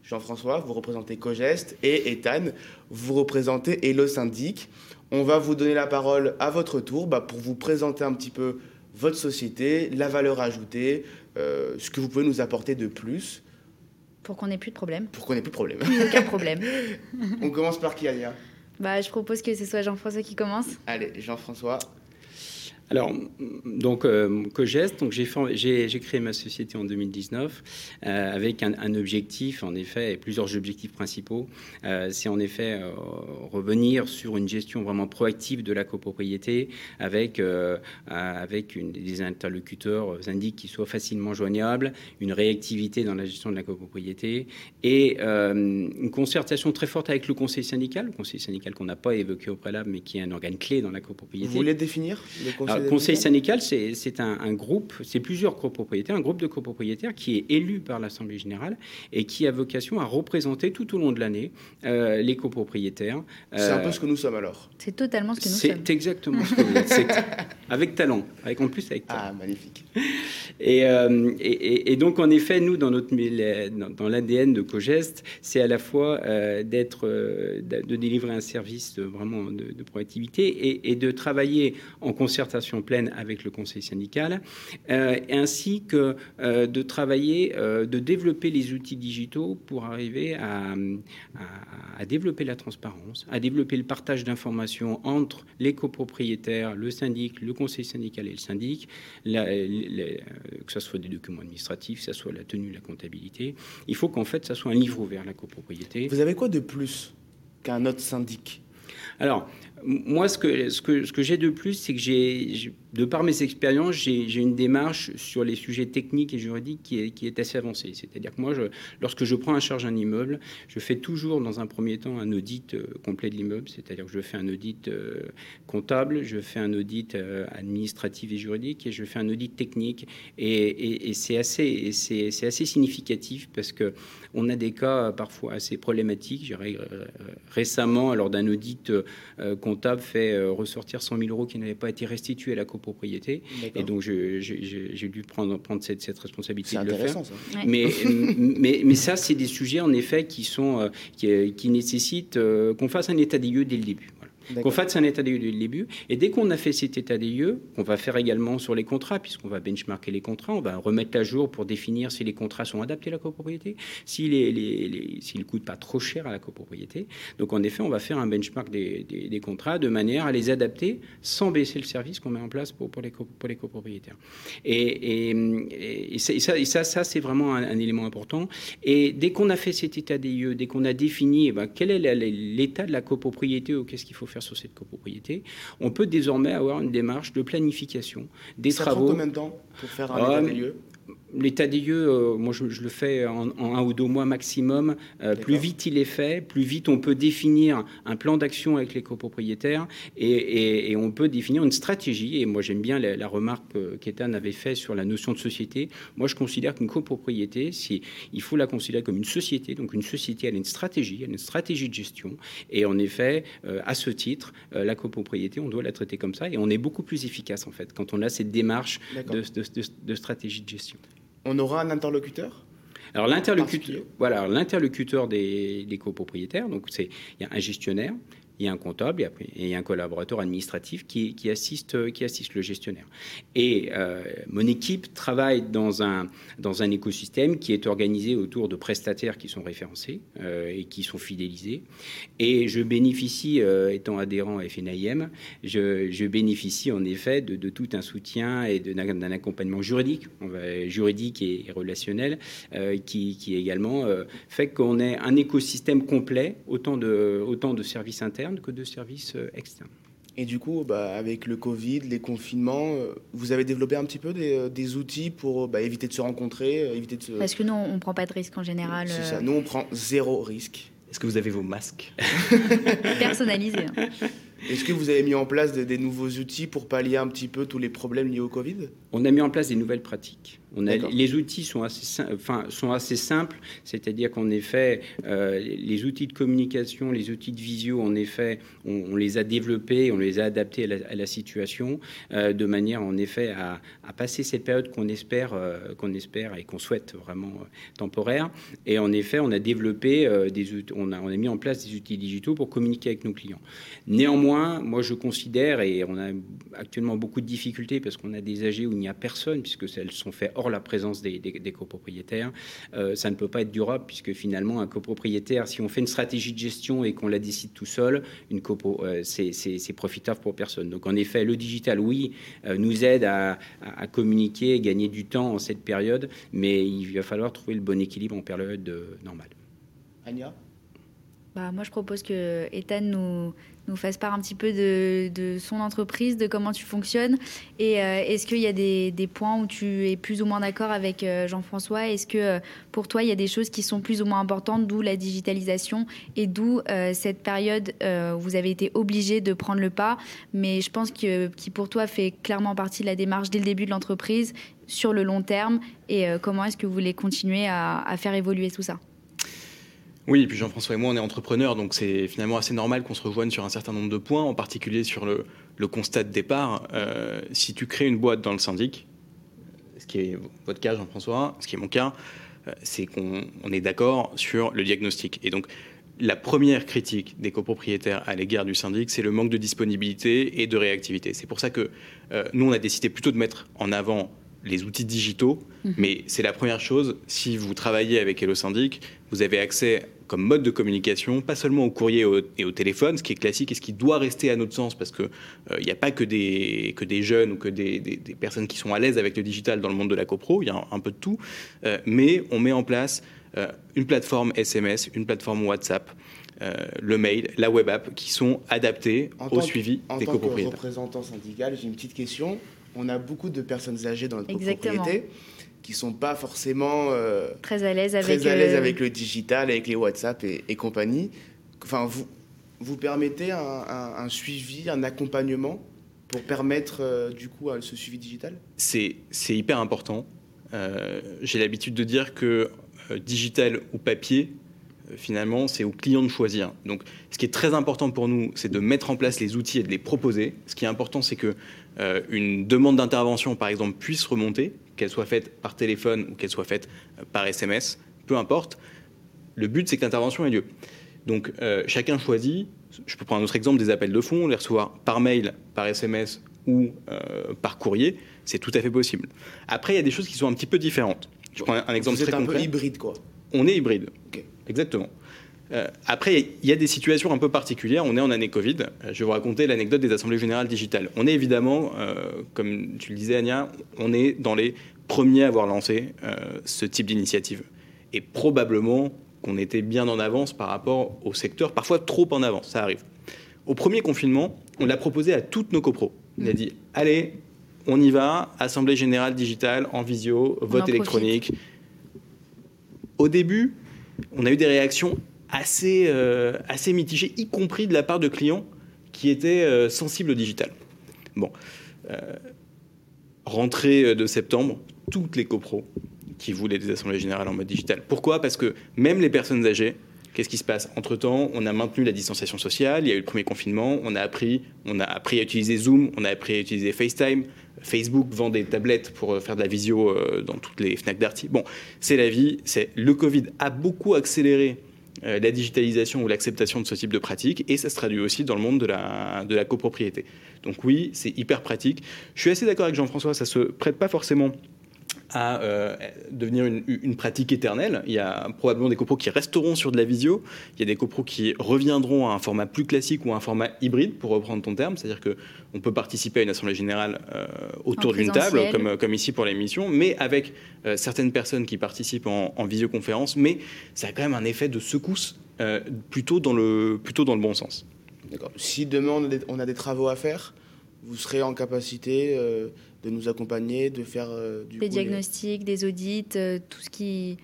Jean-François, vous représentez Cogest, et Ethan, vous représentez Hello Syndic. On va vous donner la parole à votre tour bah, pour vous présenter un petit peu votre société, la valeur ajoutée, euh, ce que vous pouvez nous apporter de plus. Pour qu'on n'ait plus de problème. Pour qu'on n'ait plus de problème. Aucun problème. On commence par qui, Anya bah, Je propose que ce soit Jean-François qui commence. Allez, Jean-François. Alors, donc, euh, Cogest, donc j'ai créé ma société en 2019 euh, avec un, objectif, en effet, et plusieurs objectifs principaux. Euh, C'est en effet euh, revenir sur une gestion vraiment proactive de la copropriété avec, avec des interlocuteurs indiques qui soient facilement joignables, une réactivité dans la gestion de la copropriété et une concertation très forte avec le conseil syndical, le conseil syndical qu'on n'a pas évoqué au préalable, mais qui est un organe clé dans la copropriété. Vous voulez définir le conseil alors, conseil syndical, c'est un, un, groupe, c'est plusieurs copropriétaires, un groupe de copropriétaires qui est élu par l'Assemblée générale et qui a vocation à représenter tout au long de l'année euh, les copropriétaires. C'est euh, un peu ce que nous sommes alors. C'est totalement ce que nous sommes. C'est exactement ce que vous êtes. avec talent, avec en plus avec talent. Ah, magnifique. Et, euh, et, et, donc, en effet, nous, dans, notre, dans l'ADN de Cogest, c'est à la fois euh, d'être, de délivrer un service de, vraiment de, de proactivité et, et de travailler en concertation pleine avec le conseil syndical, euh, ainsi que euh, de travailler, euh, de développer les outils digitaux pour arriver à, à, à, développer la transparence, à développer le partage d'informations entre les copropriétaires, le syndic, le conseil syndical et le syndic, la, la, que ce soit des documents administratifs, que ce soit la tenue, la comptabilité. Il faut qu'en fait, ça soit un livre ouvert, la copropriété. Vous avez quoi de plus qu'un autre syndic? Alors, moi, ce que, j'ai de plus, c'est que de par mes expériences, j'ai une démarche sur les sujets techniques et juridiques qui est, assez avancée. C'est-à-dire que moi, lorsque je prends en charge un immeuble, je fais toujours dans un premier temps un audit euh, complet de l'immeuble, c'est-à-dire que je fais un audit euh, comptable, je fais un audit euh, administratif et juridique et je fais un audit technique. Et, c'est assez, significatif parce que on a des cas parfois assez problématiques. Récemment, lors d'un audit comptable fait euh, ressortir 100 000 euros qui n'avaient pas été restitués à la copropriété. Et donc, j'ai dû prendre, prendre cette, cette responsabilité de le faire. Ça. Mais, mais, mais, ça, c'est des sujets, en effet, qui, sont, euh, qui, qui nécessitent qu'on fasse un état des lieux dès le début qu'on fasse un état des lieux dès le début. Et dès qu'on a fait cet état des lieux, qu'on va faire également sur les contrats, puisqu'on va benchmarker les contrats, on va remettre à jour pour définir si les contrats sont adaptés à la copropriété, s'ils si ne coûtent pas trop cher à la copropriété. Donc en effet, on va faire un benchmark des, des, des contrats de manière à les adapter sans baisser le service qu'on met en place pour, pour, les, pour les copropriétaires. Et, et, et, ça, et ça, ça c'est vraiment un, un, élément important. Et dès qu'on a fait cet état des lieux, dès qu'on a défini eh ben, quel est l'état de la copropriété ou qu'est-ce qu'il faut faire sur cette copropriété, on peut désormais avoir une démarche de planification des ça travaux. Prend combien de temps pour faire un état des lieux? L'état des lieux, euh, moi je, le fais en, un ou deux mois maximum. Euh, plus vite il est fait, plus vite on peut définir un plan d'action avec les copropriétaires et, et, on peut définir une stratégie. Et moi j'aime bien la, remarque qu'Ethan avait fait sur la notion de société. Moi je considère qu'une copropriété, si, il faut la considérer comme une société. Donc une société, elle a une stratégie, elle a une stratégie de gestion. Et en effet, euh, à ce titre, la copropriété, on doit la traiter comme ça et on est beaucoup plus efficace en fait quand on a cette démarche de, de stratégie de gestion on aura un interlocuteur alors l'interlocuteur, voilà, l'interlocuteur des, des, copropriétaires, donc c'est il y a un gestionnaire, il y a un comptable et, y un collaborateur administratif qui, assiste, qui assiste le gestionnaire. Et euh, mon équipe travaille dans un, dans un écosystème qui est organisé autour de prestataires qui sont référencés euh, et qui sont fidélisés. Et je bénéficie, euh, étant adhérent à FNIM, je, je, bénéficie en effet de, de, tout un soutien et d'un accompagnement juridique, juridique et, relationnel, qui, qui, également fait qu'on ait un écosystème complet, autant de, autant de services internes que de services euh, externes. Et du coup, bah, avec le Covid, les confinements, euh, vous avez développé un petit peu des, euh, outils pour bah, éviter de se rencontrer, éviter de se... Parce que nous, on ne prend pas de risque en général. C'est ça, nous, on prend zéro risque. Est-ce que vous avez vos masques? Personnalisés. Hein. Est-ce que vous avez mis en place des, nouveaux outils pour pallier un petit peu tous les problèmes liés au Covid? On a mis en place des nouvelles pratiques. On a, les outils sont assez, enfin, sont assez simples, c'est-à-dire qu'en effet, euh, les outils de communication, les outils de visio, en effet, on, les a développés, on les a adaptés à la, situation, euh, de manière en effet à, passer cette période qu'on espère, euh, qu'on espère et qu'on souhaite vraiment temporaire. Et en effet, on a développé des, on a, on a mis en place des outils digitaux pour communiquer avec nos clients. Néanmoins, moi je considère, et on a actuellement beaucoup de difficultés parce qu'on a des AG où il n'y a personne, puisque elles sont faites hors la présence des, copropriétaires. Euh, ça ne peut pas être durable puisque finalement un copropriétaire, si on fait une stratégie de gestion et qu'on la décide tout seul, une copro, euh, c'est profitable pour personne. Donc en effet, le digital, oui, euh, nous aide à, communiquer et gagner du temps en cette période, mais il va falloir trouver le bon équilibre en période normale. Anya? Bah, moi, je propose que Ethan nous, nous fasse part un petit peu de, son entreprise, de comment tu fonctionnes. Et euh, est-ce qu'il y a des, points où tu es plus ou moins d'accord avec euh, Jean-François? Est-ce que euh, pour toi, il y a des choses qui sont plus ou moins importantes, d'où la digitalisation et d'où cette période où vous avez été obligé de prendre le pas? Mais je pense que qui pour toi fait clairement partie de la démarche dès le début de l'entreprise sur le long terme. Et comment est-ce que vous voulez continuer à faire évoluer tout ça? Oui, et puis Jean-François et moi, on est entrepreneurs, donc c'est finalement assez normal qu'on se rejoigne sur un certain nombre de points, en particulier sur le, constat de départ. Euh, si tu crées une boîte dans le syndic, ce qui est votre cas, Jean-François, ce qui est mon cas, euh, c'est qu'on est d'accord sur le diagnostic. Et donc, la première critique des copropriétaires à l'égard du syndic, c'est le manque de disponibilité et de réactivité. C'est pour ça que euh, nous, on a décidé plutôt de mettre en avant les outils digitaux, mhm. mais c'est la première chose. Si vous travaillez avec Hello Syndic, vous avez accès comme mode de communication, pas seulement au courrier et au, téléphone, ce qui est classique et ce qui doit rester à notre sens, parce qu'il n'y euh, a pas que des, que des jeunes ou que des, personnes qui sont à l'aise avec le digital dans le monde de la copro, il y a un, peu de tout, euh, mais on met en place euh, une plateforme SMS, une plateforme WhatsApp, le mail, la web app, qui sont adaptés au suivi des copropriétaires. En tant que représentant syndical, j'ai une petite question. On a beaucoup de personnes âgées dans notre copropriété qui sont pas forcément euh, très à l'aise avec, l'aise avec le digital, avec les WhatsApp et, compagnie. Enfin, vous, vous permettez un, suivi, un accompagnement pour permettre euh, du coup ce suivi digital? C'est hyper important. Euh, j'ai l'habitude de dire que digital ou papier, finalement, c'est au client de choisir. Donc, ce qui est très important pour nous, c'est de mettre en place les outils et de les proposer. Ce qui est important, c'est que une demande d'intervention, par exemple, puisse remonter qu'elle soit faite par téléphone ou qu'elle soit faite euh, par SMS, peu importe. Le but, c'est que l'intervention ait lieu. Donc, euh, chacun choisit. Je peux prendre un autre exemple des appels de fonds, les recevoir par mail, par SMS ou euh, par courrier. C'est tout à fait possible. Après, il y a des choses qui sont un petit peu différentes. Je prends un, exemple Vous êtes un peu hybride, quoi. On est hybride. Exactement. Euh, après, il y a des situations un peu particulières. On est en année Covid. Euh, je vais vous raconter l'anecdote des assemblées générales digitales. On est évidemment, euh, comme tu le disais, Ania, on est dans les premiers à avoir lancé ce type d'initiative. Et probablement qu'on était bien en avance par rapport au secteur, parfois trop en avance, ça arrive. Au premier confinement, on l'a proposé à toutes nos copros. On a dit, allez, on y va, assemblée générale digitale, en visio, vote électronique. Au début, on a eu des réactions assez, euh, assez mitigées, y compris de la part de clients qui étaient euh, sensibles au digital. Bon, euh, rentrée de septembre, toutes les copros qui voulaient des assemblées générales en mode digital. Pourquoi? Parce que même les personnes âgées, Qu'est-ce qui se passe? Entre-temps, on a maintenu la distanciation sociale, il y a eu le premier confinement, on a appris, on a appris à utiliser Zoom, on a appris à utiliser FaceTime, Facebook vend des tablettes pour faire de la visio dans toutes les FNAC d'arty. Bon, c'est la vie, c'est le Covid a beaucoup accéléré la digitalisation ou l'acceptation de ce type de pratique et ça se traduit aussi dans le monde de la, copropriété. Donc oui, c'est hyper pratique. Je suis assez d'accord avec Jean-François, ça se prête pas forcément à euh, devenir une, pratique éternelle. Il y a probablement des copros qui resteront sur de la visio. Il y a des copros qui reviendront à un format plus classique ou à un format hybride, pour reprendre ton terme. C'est-à-dire qu'on peut participer à une assemblée générale euh, autour d'une table, comme, comme, ici pour l'émission, mais avec euh, certaines personnes qui participent en, visioconférence. Mais ça a quand même un effet de secousse plutôt, dans le, plutôt dans le bon sens. D'accord. Si demain on a des travaux à faire, vous serez en capacité de nous accompagner, de faire euh, du des diagnostics, des audits, euh, tout ce qui,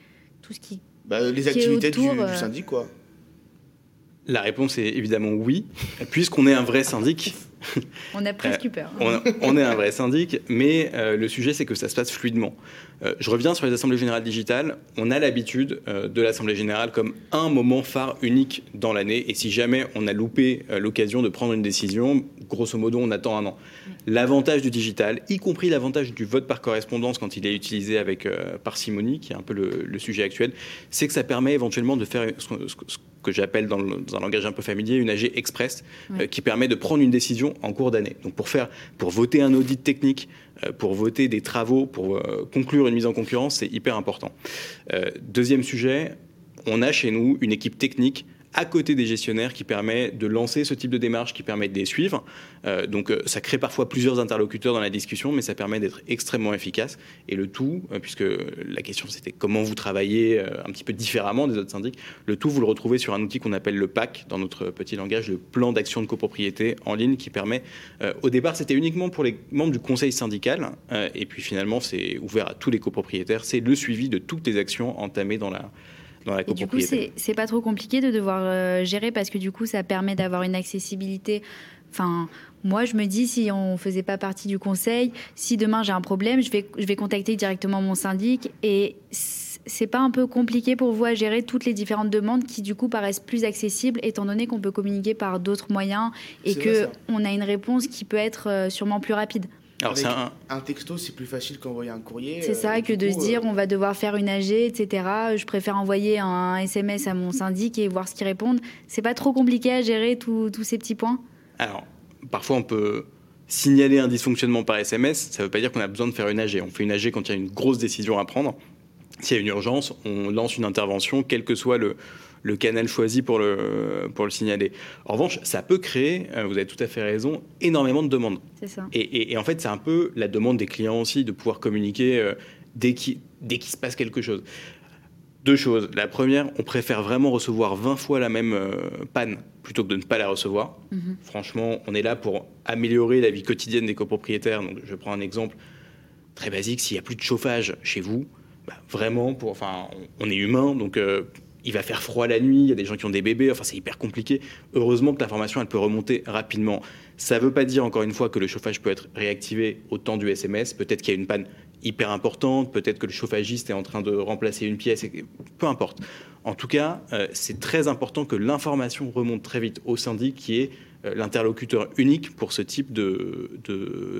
tout ce qui, bah, les activités du, euh. syndic, quoi. La réponse est évidemment oui, puisqu'on est un vrai syndic. On a presque peur. on, est un vrai syndic, mais le sujet c'est que ça se passe fluidement. je reviens sur les assemblées générales digitales. On a l'habitude de l'assemblée générale comme un moment phare unique dans l'année, et si jamais on a loupé l'occasion de prendre une décision, grosso modo on attend un an. L'avantage du digital, y compris l'avantage du vote par correspondance quand il est utilisé avec euh, parcimonie, qui est un peu le, sujet actuel, c'est que ça permet éventuellement de faire ce, que j'appelle dans, un langage un peu familier une AG express, euh, qui permet de prendre une décision en cours d'année. Donc pour faire, pour voter un audit technique, euh, pour voter des travaux, pour conclure une mise en concurrence, c'est hyper important. deuxième sujet, on a chez nous une équipe technique à côté des gestionnaires qui permet de lancer ce type de démarche, qui permet de les suivre. Euh, donc euh, ça crée parfois plusieurs interlocuteurs dans la discussion, mais ça permet d'être extrêmement efficace. Et le tout, euh, puisque la question c'était comment vous travaillez un petit peu différemment des autres syndics, le tout vous le retrouvez sur un outil qu'on appelle le PAC dans notre petit langage, le plan d'action de copropriété en ligne, qui permet, au départ c'était uniquement pour les membres du conseil syndical, et puis finalement c'est ouvert à tous les copropriétaires, c'est le suivi de toutes les actions entamées dans la et du coup, c'est pas trop compliqué de devoir euh, gérer parce que du coup, ça permet d'avoir une accessibilité. Enfin, moi, je me dis, si on faisait pas partie du conseil, si demain j'ai un problème, je vais, je vais contacter directement mon syndic et c'est pas un peu compliqué pour vous à gérer toutes les différentes demandes qui du coup paraissent plus accessibles étant donné qu'on peut communiquer par d'autres moyens et que on a une réponse qui peut être euh, sûrement plus rapide. Alors, un... texto, c'est plus facile qu'envoyer un courrier. C'est ça, euh, que de se dire euh, on va devoir faire une AG, etc. Je préfère envoyer un SMS à mon syndic et voir ce qu'ils répondent. C'est pas trop compliqué à gérer tous ces petits points Alors, parfois on peut signaler un dysfonctionnement par SMS. Ça ne veut pas dire qu'on a besoin de faire une AG. On fait une AG quand il y a une grosse décision à prendre. S'il y a une urgence, on lance une intervention, quel que soit le, le canal choisi pour le, pour le signaler. En revanche, ça peut créer, euh, vous avez tout à fait raison, énormément de demandes. C'est ça. Et, en fait, c'est un peu la demande des clients aussi de pouvoir communiquer euh, dès qu'il se passe quelque chose. Deux choses. La première, on préfère vraiment recevoir 20 fois la même euh, panne plutôt que de ne pas la recevoir. Mhm. Franchement, on est là pour améliorer la vie quotidienne des copropriétaires. Donc, je prends un exemple très basique. S'il n'y a plus de chauffage chez vous, bah, vraiment, pour, enfin, on, est humain, donc il va faire froid la nuit, il y a des gens qui ont des bébés, enfin c'est hyper compliqué. Heureusement que l'information elle peut remonter rapidement. Ça ne veut pas dire encore une fois que le chauffage peut être réactivé au temps du SMS. Peut-être qu'il y a une panne hyper importante, peut-être que le chauffagiste est en train de remplacer une pièce, peu importe. En tout cas, euh, c'est très important que l'information remonte très vite au syndic qui est euh, l'interlocuteur unique pour ce type de,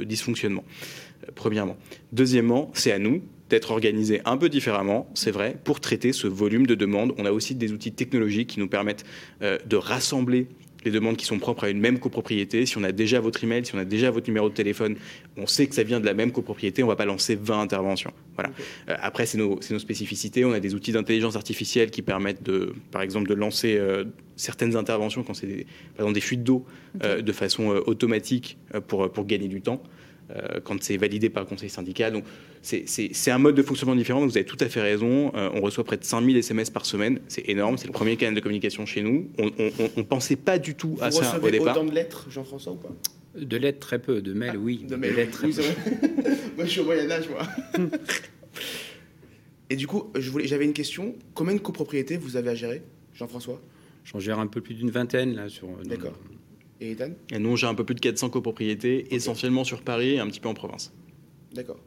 dysfonctionnement, euh, premièrement. Deuxièmement, c'est à nous, d'être organisé un peu différemment, c'est vrai, pour traiter ce volume de demandes. On a aussi des outils technologiques qui nous permettent euh, de rassembler les demandes qui sont propres à une même copropriété. Si on a déjà votre email, si on a déjà votre numéro de téléphone, on sait que ça vient de la même copropriété, on ne va pas lancer 20 interventions. Voilà. Euh, après, c'est nos, nos, spécificités. On a des outils d'intelligence artificielle qui permettent, de, par exemple, de lancer euh, certaines interventions quand c'est, par exemple, des fuites d'eau de façon automatique pour, pour gagner du temps. Euh, quand c'est validé par le conseil syndical. Donc, c'est un mode de fonctionnement différent, vous avez tout à fait raison. Euh, on reçoit près de 5000 SMS par semaine, c'est énorme, c'est le premier canal de communication chez nous. On ne pensait pas du tout à ça au départ. autant de lettres, Jean-François, ou pas? De lettres, très peu. De mails, oui. De mails, lettres, oui, moi, je suis au Moyen-Âge, moi. Et du coup, j'avais une question. Combien de copropriétés vous avez à gérer, Jean-François? J'en gère un peu plus d'une vingtaine, là, sur... dans- D'accord. Et Ethan Et nous, j'ai un peu plus de 400 copropriétés, essentiellement sur Paris et un petit peu en province. D'accord.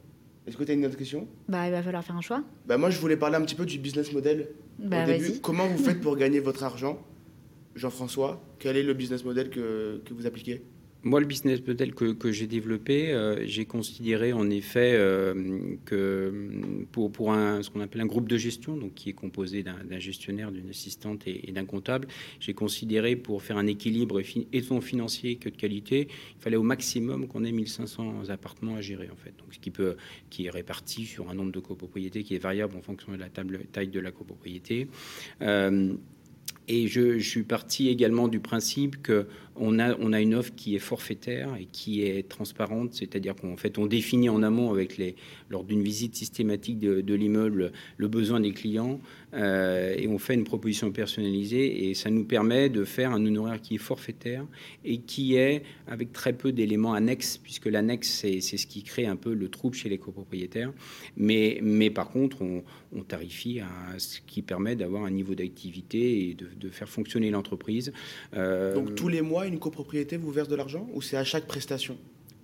Est-ce que tu as une autre question? Bah, il va falloir faire un choix. bah, Moi, je voulais parler un petit peu du business model. Bah, Au début, vas-y. comment vous faites pour gagner votre argent? Jean-François, quel est le business model que, que vous appliquez? Moi, le business model que, j'ai développé, euh, j'ai considéré en effet euh, que pour, pour un, ce qu'on appelle un groupe de gestion, donc qui est composé d'un gestionnaire, d'une assistante et, d'un comptable, j'ai considéré pour faire un équilibre et tant financier que de qualité, il fallait au maximum qu'on ait 1500 appartements à gérer en fait. Donc, ce qui, peut, qui est réparti sur un nombre de copropriétés qui est variable en fonction de la table, taille de la copropriété. Euh, et je, je suis parti également du principe que on a, on a une offre qui est forfaitaire et qui est transparente, c'est-à-dire qu'en fait, on définit en amont avec les, lors d'une visite systématique de, l'immeuble le besoin des clients euh, et on fait une proposition personnalisée et ça nous permet de faire un honoraire qui est forfaitaire et qui est avec très peu d'éléments annexes, puisque l'annexe, c'est, ce qui crée un peu le trouble chez les copropriétaires. Mais, mais par contre, on, tarifie ce qui permet d'avoir un niveau d'activité et de, de faire fonctionner l'entreprise. Euh, Donc, tous les mois, une copropriété vous verse de l'argent ou c'est à chaque prestation?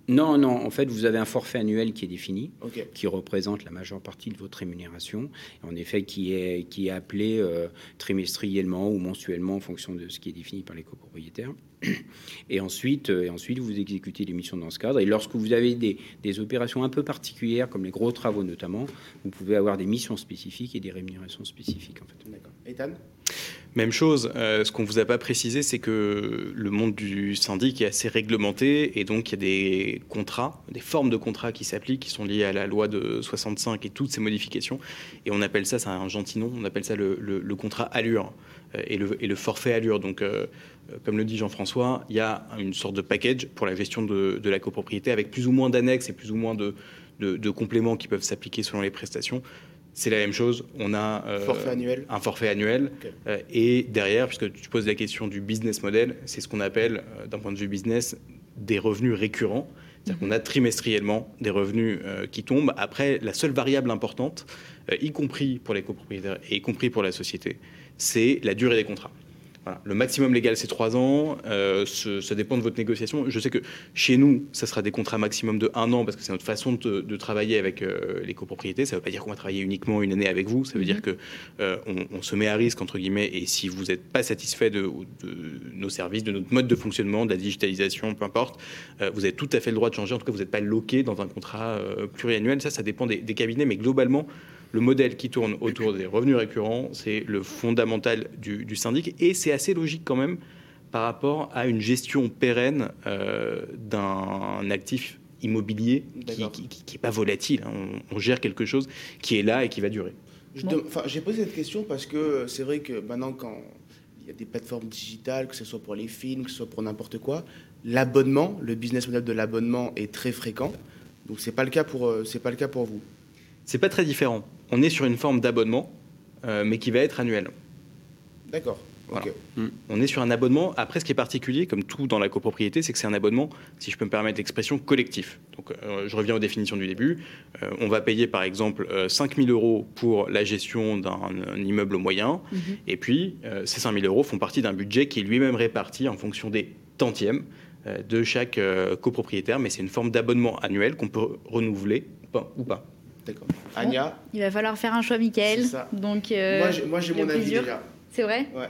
Non, non, en fait, vous avez un forfait annuel qui est défini, Ok. qui représente la majeure partie de votre rémunération, en effet, qui est, qui est appelé euh, trimestriellement ou mensuellement en fonction de ce qui est défini par les copropriétaires. Et ensuite, euh, et ensuite vous exécutez les missions dans ce cadre. Et lorsque vous avez des, des opérations un peu particulières, comme les gros travaux notamment, vous pouvez avoir des missions spécifiques et des rémunérations spécifiques. En fait. D'accord. Ethan? Même chose, euh, ce qu'on vous a pas précisé, c'est que le monde du syndic est assez réglementé et donc il y a des contrats, des formes de contrats qui s'appliquent, qui sont liées à la loi de 65 et toutes ces modifications. Et on appelle ça, c'est un gentil nom, on appelle ça le, contrat allure euh, et le, forfait allure. Donc, euh, comme le dit Jean-François, il y a une sorte de package pour la gestion de, la copropriété avec plus ou moins d'annexes et plus ou moins de compléments qui peuvent s'appliquer selon les prestations. C'est la même chose. On a euh, Forfait annuel un forfait annuel. Euh, et derrière, puisque tu poses la question du business model, c'est ce qu'on appelle, euh, d'un point de vue business, des revenus récurrents. C'est-à-dire qu'on a trimestriellement des revenus qui tombent. Après, la seule variable importante, y compris pour les copropriétaires et y compris pour la société, c'est la durée des contrats. Voilà. Le maximum légal, c'est trois ans. Euh, ce- ça dépend de votre négociation. Je sais que chez nous, ça sera des contrats maximum de un an parce que c'est notre façon de, de travailler avec euh, les copropriétés. Ça ne veut pas dire qu'on va travailler uniquement une année avec vous. Ça veut dire que euh, on, on se met à risque entre guillemets. Et si vous n'êtes pas satisfait de, de nos services, de notre mode de fonctionnement, de la digitalisation, peu importe, vous avez tout à fait le droit de changer. En tout cas, vous n'êtes pas loqué dans un contrat pluriannuel. Ça, ça dépend des, des cabinets, mais globalement. Le modèle qui tourne autour des revenus récurrents, c'est le fondamental du, du syndic et c'est assez logique quand même par rapport à une gestion pérenne euh, d'un actif immobilier qui n'est pas volatile. hein. On, on gère quelque chose qui est là et qui va durer. J'ai posé cette question parce que c'est vrai que maintenant, quand il y a des plateformes digitales, que ce soit pour les films, que ce soit pour n'importe quoi, l'abonnement, le business model de l'abonnement est très fréquent. Donc, c'est pas le cas pour, euh, pas le cas pour vous. C'est pas très différent. On est sur une forme d'abonnement, euh, mais qui va être annuel. D'accord. Voilà. On est sur un abonnement. Après, ce qui est particulier, comme tout dans la copropriété, c'est que c'est un abonnement, si je peux me permettre l'expression, collectif. Donc, euh, je reviens aux définitions du début. Euh, on va payer, par exemple, euh, 5 000 euros pour la gestion d'un un immeuble moyen. Et puis, euh, ces 5 000 euros font partie d'un budget qui est lui-même réparti en fonction des tantièmes euh, de chaque euh, copropriétaire. Mais c'est une forme d'abonnement annuel qu'on peut renouveler ou pas. Ou pas. D'accord. Anya, Il va falloir faire un choix, Michael. C'est ça. Donc, euh, moi j'ai- moi j'ai mon avis déjà. C'est vrai Ouais.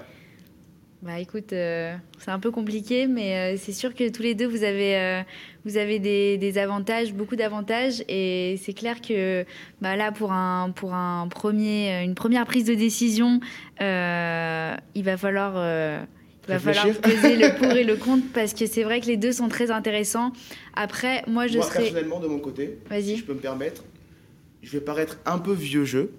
Bah écoute, euh, c'est un peu compliqué, mais euh, c'est sûr que tous les deux, vous avez, euh, vous avez des, des avantages, beaucoup d'avantages, et c'est clair que bah, là, pour, un, pour un premier, une première prise de décision, euh, il va falloir... euh, il va falloir peser le pour et le contre parce que c'est vrai que les deux sont très intéressants. Après, moi je Moi, serais. personnellement, de mon côté, si je peux me permettre, je vais paraître un peu vieux jeu,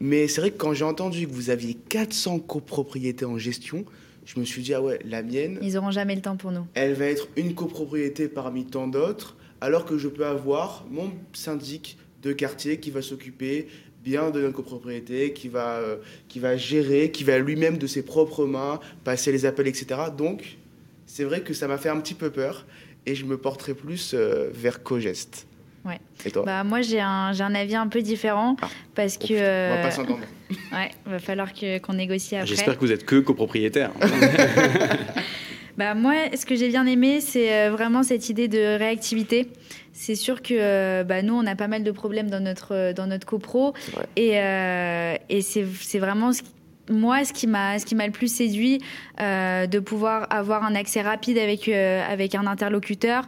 mais c'est vrai que quand j'ai entendu que vous aviez 400 copropriétés en gestion, je me suis dit, ah ouais, la mienne, Ils auront jamais le temps pour nous. elle va être une copropriété parmi tant d'autres, alors que je peux avoir mon syndic de quartier qui va s'occuper bien de notre copropriété, qui va, euh, qui va gérer, qui va lui-même de ses propres mains passer les appels, etc. Donc, c'est vrai que ça m'a fait un petit peu peur. et je me porterai plus vers Cogest. Ouais. Et toi bah, Moi, j'ai un, un, avis un peu différent ah. parce que. On va pas s'entendre. ouais, va falloir qu'on négocie après. J'espère que vous êtes que copropriétaire. bah, moi, ce que j'ai bien aimé, c'est vraiment cette idée de réactivité. C'est sûr que bah, nous, on a pas mal de problèmes dans notre, dans notre copro. Et, euh, et c'est vraiment ce qui moi, ce qui m'a, ce qui m'a le plus séduit, euh, de pouvoir avoir un accès rapide avec euh, avec un interlocuteur.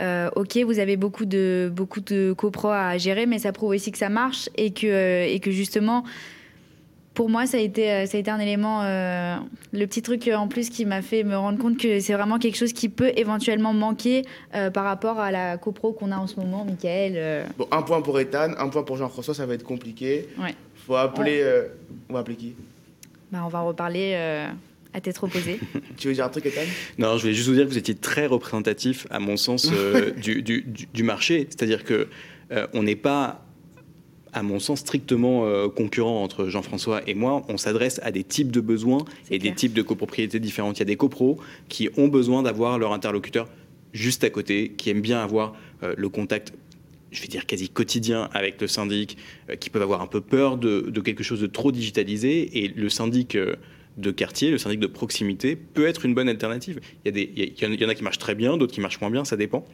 Euh, ok, vous avez beaucoup de beaucoup de copro à gérer, mais ça prouve aussi que ça marche et que et que justement, pour moi, ça a été ça a été un élément, le petit truc en plus qui m'a fait me rendre compte que c'est vraiment quelque chose qui peut éventuellement manquer par rapport à la copro qu'on a en ce moment, Michael. Bon, un point pour Ethan, un point pour Jean-François, ça va être compliqué. Ouais. Faut appeler, on va appeler qui? Bah, on va reparler euh, à tête reposée. tu veux dire un truc, Ethan? Non, je voulais juste vous dire que vous étiez très représentatif, à mon sens, euh, du, du, du, marché. C'est-à-dire que euh, on n'est pas à mon sens, strictement concurrent entre Jean-François et moi. On s'adresse à des types de besoins et des types de copropriétés différentes. Il y a des copros qui ont besoin d'avoir leur interlocuteur juste à côté, qui aiment bien avoir le contact je vais dire quasi quotidien avec le syndic, euh, qui peuvent avoir un peu peur de, quelque chose de trop digitalisé. Et le syndic euh, de quartier, le syndic de proximité, peut être une bonne alternative. Il y, a des, il y en a qui marchent très bien, d'autres qui marchent moins bien, ça dépend.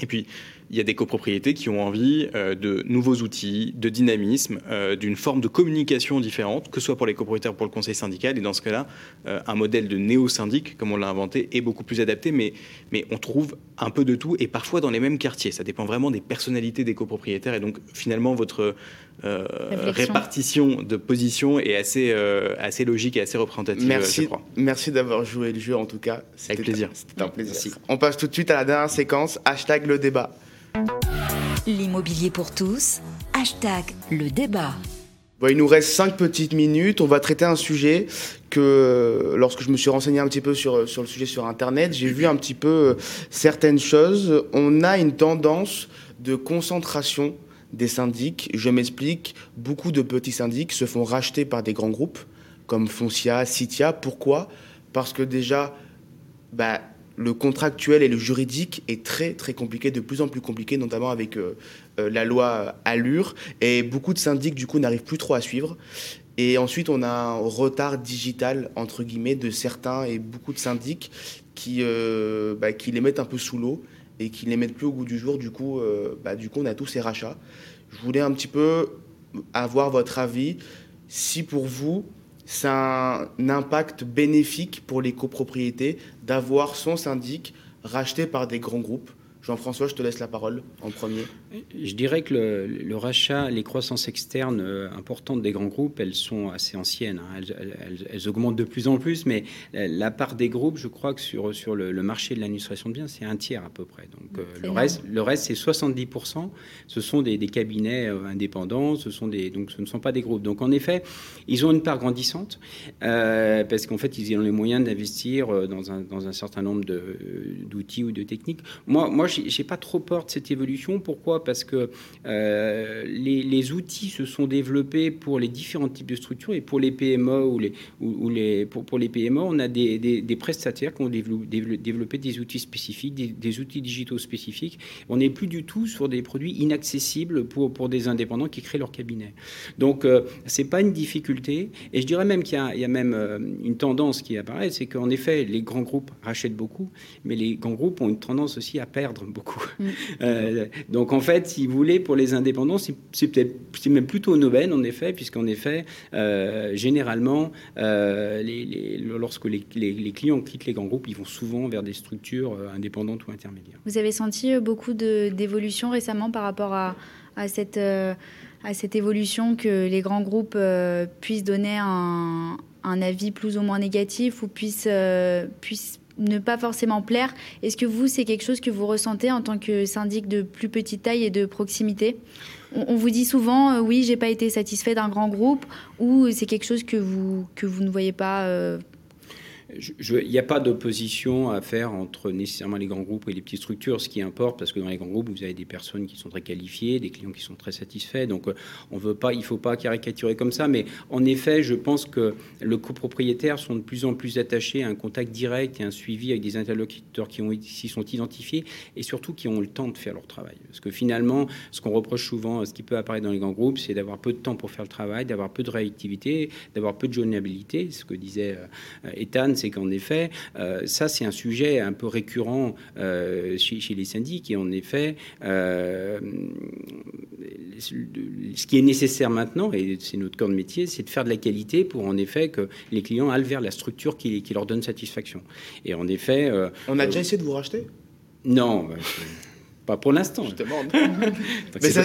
Et puis, il y a des copropriétés qui ont envie euh, de nouveaux outils, de dynamisme, euh, d'une forme de communication différente, que ce soit pour les copropriétaires ou pour le conseil syndical. Et dans ce cas-là, euh, un modèle de néo-syndic, comme on l'a inventé, est beaucoup plus adapté, mais, mais on trouve un peu de tout, et parfois dans les mêmes quartiers. Ça dépend vraiment des personnalités des copropriétaires. Et donc, finalement, votre répartition de positions est assez, assez logique et assez représentative, merci, je crois. Merci d'avoir joué le jeu, en tout cas. Avec plaisir. C'était un plaisir. On passe tout de suite à la dernière séquence. Hashtag le débat. L'immobilier pour tous, hashtag le débat. il nous reste cinq petites minutes. On va traiter un sujet que, lorsque je me suis renseigné un petit peu sur, sur le sujet sur Internet, j'ai vu un petit peu euh, certaines choses. On a une tendance de concentration des syndics. Je m'explique. Beaucoup de petits syndics se font racheter par des grands groupes comme Foncia, Citia. Pourquoi? Parce que déjà, bah, le contractuel et le juridique est très très compliqué, de plus en plus compliqué, notamment avec euh, euh, la loi Allure. Et beaucoup de syndics, du coup, n'arrivent plus trop à suivre. Et ensuite, on a un retard digital, entre guillemets, de certains et beaucoup de syndics qui, euh, bah, qui les mettent un peu sous l'eau et qui les mettent plus au goût du jour. Du coup, bah, du coup, on a tous ces rachats. Je voulais un petit peu avoir votre avis. Si pour vous, c'est un impact bénéfique pour les copropriétés d'avoir son syndic racheté par des grands groupes Jean-François, je te laisse la parole en premier. Je dirais que le, rachat, les croissances externes euh, importantes des grands groupes, elles sont assez anciennes. Hein. Elles, augmentent de plus en plus, mais la part des groupes, je crois que sur, sur le, marché de l'administration de biens, c'est un tiers à peu près. Donc euh, le, reste, le reste, c'est 70%. Ce sont des, cabinets euh, indépendants, ce, sont des, donc ce ne sont pas des groupes. Donc en effet, ils ont une part grandissante parce qu'en fait, ils ont les moyens d'investir dans un, dans un certain nombre d'outils ou de techniques. Moi, moi j'ai pas trop peur de cette évolution. Pourquoi? Parce que euh, les, outils se sont développés pour les différents types de structures et pour les PME ou les, ou, les pour, les PME, on a des, prestataires qui ont développé, des outils spécifiques, des, outils digitaux spécifiques. On n'est plus du tout sur des produits inaccessibles pour, des indépendants qui créent leur cabinet. Donc euh, c'est pas une difficulté. Et je dirais même qu'il y, y, a même euh, une tendance qui apparaît, c'est qu'en effet les grands groupes rachètent beaucoup, mais les grands groupes ont une tendance aussi à perdre beaucoup. Mm. Euh, donc en fait, si vous voulez, pour les indépendants, c'est peut-être c'est même plutôt une aubaine en effet, puisqu'en effet, euh, généralement, euh, les, lorsque les, les, clients quittent les grands groupes, ils vont souvent vers des structures indépendantes ou intermédiaires. Vous avez senti beaucoup d'évolution récemment par rapport à, à cette à cette évolution que les grands groupes puissent donner un, un, avis plus ou moins négatif ou puissent, puissent ne pas forcément plaire. Est-ce que vous, c'est quelque chose que vous ressentez en tant que syndic de plus petite taille et de proximité? On, vous dit souvent, euh, oui, j'ai pas été satisfait d'un grand groupe, ou c'est quelque chose que vous, que vous ne voyez pas euh, il n'y a pas d'opposition à faire entre nécessairement les grands groupes et les petites structures. Ce qui importe, parce que dans les grands groupes, vous avez des personnes qui sont très qualifiées, des clients qui sont très satisfaits. Donc, euh, on veut pas, il ne faut pas caricaturer comme ça. Mais en effet, je pense que le copropriétaire sont de plus en plus attachés à un contact direct et un suivi avec des interlocuteurs qui s'y sont identifiés et surtout qui ont le temps de faire leur travail. Parce que finalement, ce qu'on reproche souvent, ce qui peut apparaître dans les grands groupes, c'est d'avoir peu de temps pour faire le travail, d'avoir peu de réactivité, d'avoir peu de journabilité. Ce que disait euh, Ethan, c'est qu'en effet, euh, ça, c'est un sujet un peu récurrent euh, chez, les syndics. Et en effet, ce qui est nécessaire maintenant, et c'est notre corps de métier, c'est de faire de la qualité pour en effet que les clients aillent vers la structure qui, qui leur donne satisfaction. Et en effet... On a déjà essayé de vous racheter? Non. Bah, pas pour l'instant. Je demande. Mais ça,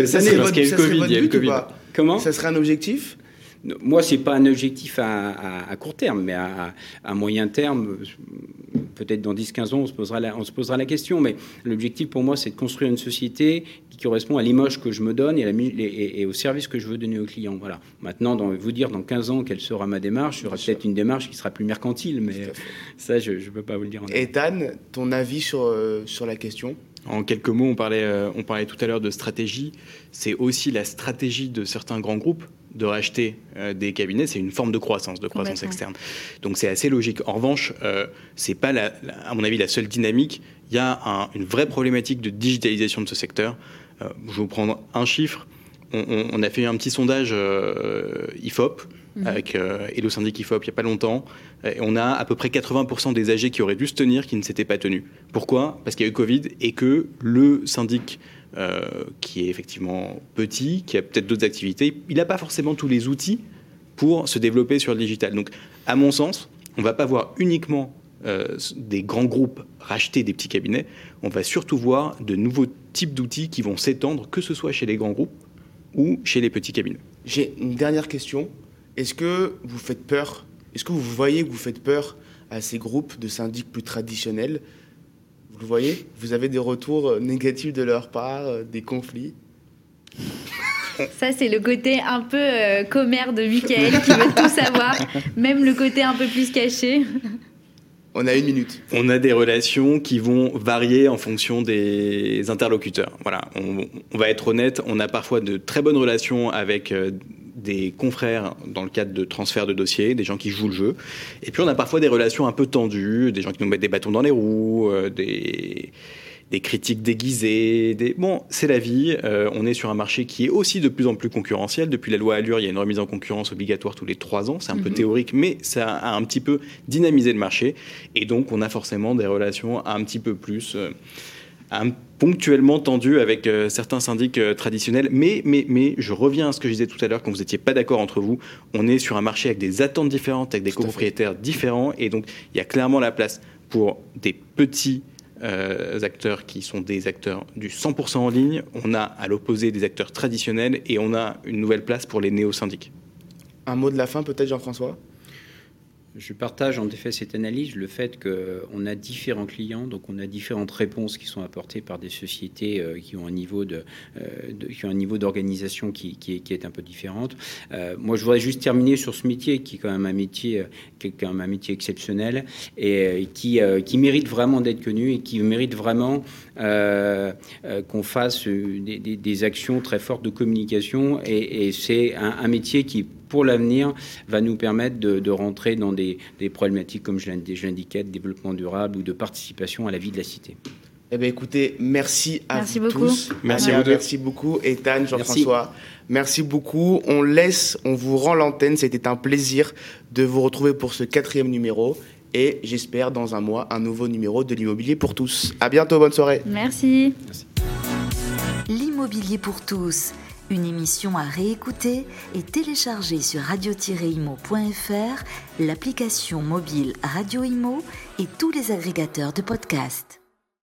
Covid. Comment? Ça serait un objectif? Moi, c'est pas un objectif à, court terme, mais à, moyen terme, peut-être dans 10-15 ans, on se, posera la, on se posera la question. Mais l'objectif pour moi, c'est de construire une société qui correspond à l'image que je me donne et, et, au service que je veux donner aux clients. Voilà. Maintenant, dans, vous dire dans 15 ans quelle sera ma démarche, sera peut-être une démarche qui sera plus mercantile, mais ça, je ne peux pas vous le dire. En Ethan, ton avis sur, euh, sur la question? En quelques mots, on parlait, euh, on parlait tout à l'heure de stratégie. C'est aussi la stratégie de certains grands groupes de racheter euh, des cabinets, c'est une forme de croissance, de croissance externe. Donc c'est assez logique. En revanche, euh, c'est pas, à mon avis, la seule dynamique. Il y a une vraie problématique de digitalisation de ce secteur. Euh, je vais vous prendre un chiffre. On, a fait un petit sondage IFOP mhm. avec Hello Syndic IFOP il n'y a pas longtemps. Et on a à peu près 80% des AG qui auraient dû se tenir qui ne s'étaient pas tenus. Pourquoi? Parce qu'il y a eu Covid et que le syndic euh, qui est effectivement petit, qui a peut-être d'autres activités, il n'a pas forcément tous les outils pour se développer sur le digital. Donc, à mon sens, on ne va pas voir uniquement euh, des grands groupes racheter des petits cabinets, on va surtout voir de nouveaux types d'outils qui vont s'étendre, que ce soit chez les grands groupes ou chez les petits cabinets. J'ai une dernière question. Est-ce que vous faites peur? Est-ce que vous voyez que vous faites peur à ces groupes de syndics plus traditionnels? Vous voyez, vous avez des retours euh, négatifs de leur part, euh, des conflits. Ça, c'est le côté un peu euh, commère de Michael qui veut tout savoir, même le côté un peu plus caché. On a une minute. On a des relations qui vont varier en fonction des interlocuteurs. Voilà, on, on va être honnête, on a parfois de très bonnes relations avec des confrères dans le cadre de transfert de dossiers, des gens qui jouent le jeu. Et puis on a parfois des relations un peu tendues, des gens qui nous mettent des bâtons dans les roues, euh, des, des, critiques déguisées. Des... Bon, c'est la vie. Euh, on est sur un marché qui est aussi de plus en plus concurrentiel. Depuis la loi Allure, il y a une remise en concurrence obligatoire tous les trois ans. C'est un peu mhm. théorique, mais ça a un petit peu dynamisé le marché. Et donc on a forcément des relations un petit peu plus... Euh, ponctuellement tendu avec euh, certains syndics euh, traditionnels. Mais, mais, mais je reviens à ce que je disais tout à l'heure quand vous n'étiez pas d'accord entre vous. On est sur un marché avec des attentes différentes, avec des copropriétaires différents. Et donc, il y a clairement la place pour des petits euh, acteurs qui sont des acteurs du 100% en ligne. On a à l'opposé des acteurs traditionnels et on a une nouvelle place pour les néo-syndics. Un mot de la fin peut-être Jean-François? Je partage en effet cette analyse, le fait qu'on a différents clients, donc on a différentes réponses qui sont apportées par des sociétés euh, qui ont un niveau de, euh, qui ont un niveau d'organisation qui, est, un peu différente. Euh, moi, je voudrais juste terminer sur ce métier qui est quand même un métier, qui un métier exceptionnel et qui, qui mérite vraiment d'être connu et qui mérite vraiment qu'on fasse des, actions très fortes de communication. Et, c'est un métier qui pour l'avenir, va nous permettre de, rentrer dans des, problématiques, comme je l'indiquais, de développement durable ou de participation à la vie de la cité. Eh bien, écoutez, merci à merci vous beaucoup. tous. Merci, à vous merci beaucoup, Ethan, Jean-François. Merci. beaucoup. On laisse, on vous rend l'antenne. C'était un plaisir de vous retrouver pour ce quatrième numéro. Et j'espère dans un mois un nouveau numéro de l'immobilier pour tous. À bientôt, bonne soirée. Merci. Merci. L'immobilier pour tous une émission à réécouter et télécharger sur radio-imo.fr, l'application mobile Radio Imo et tous les agrégateurs de podcasts.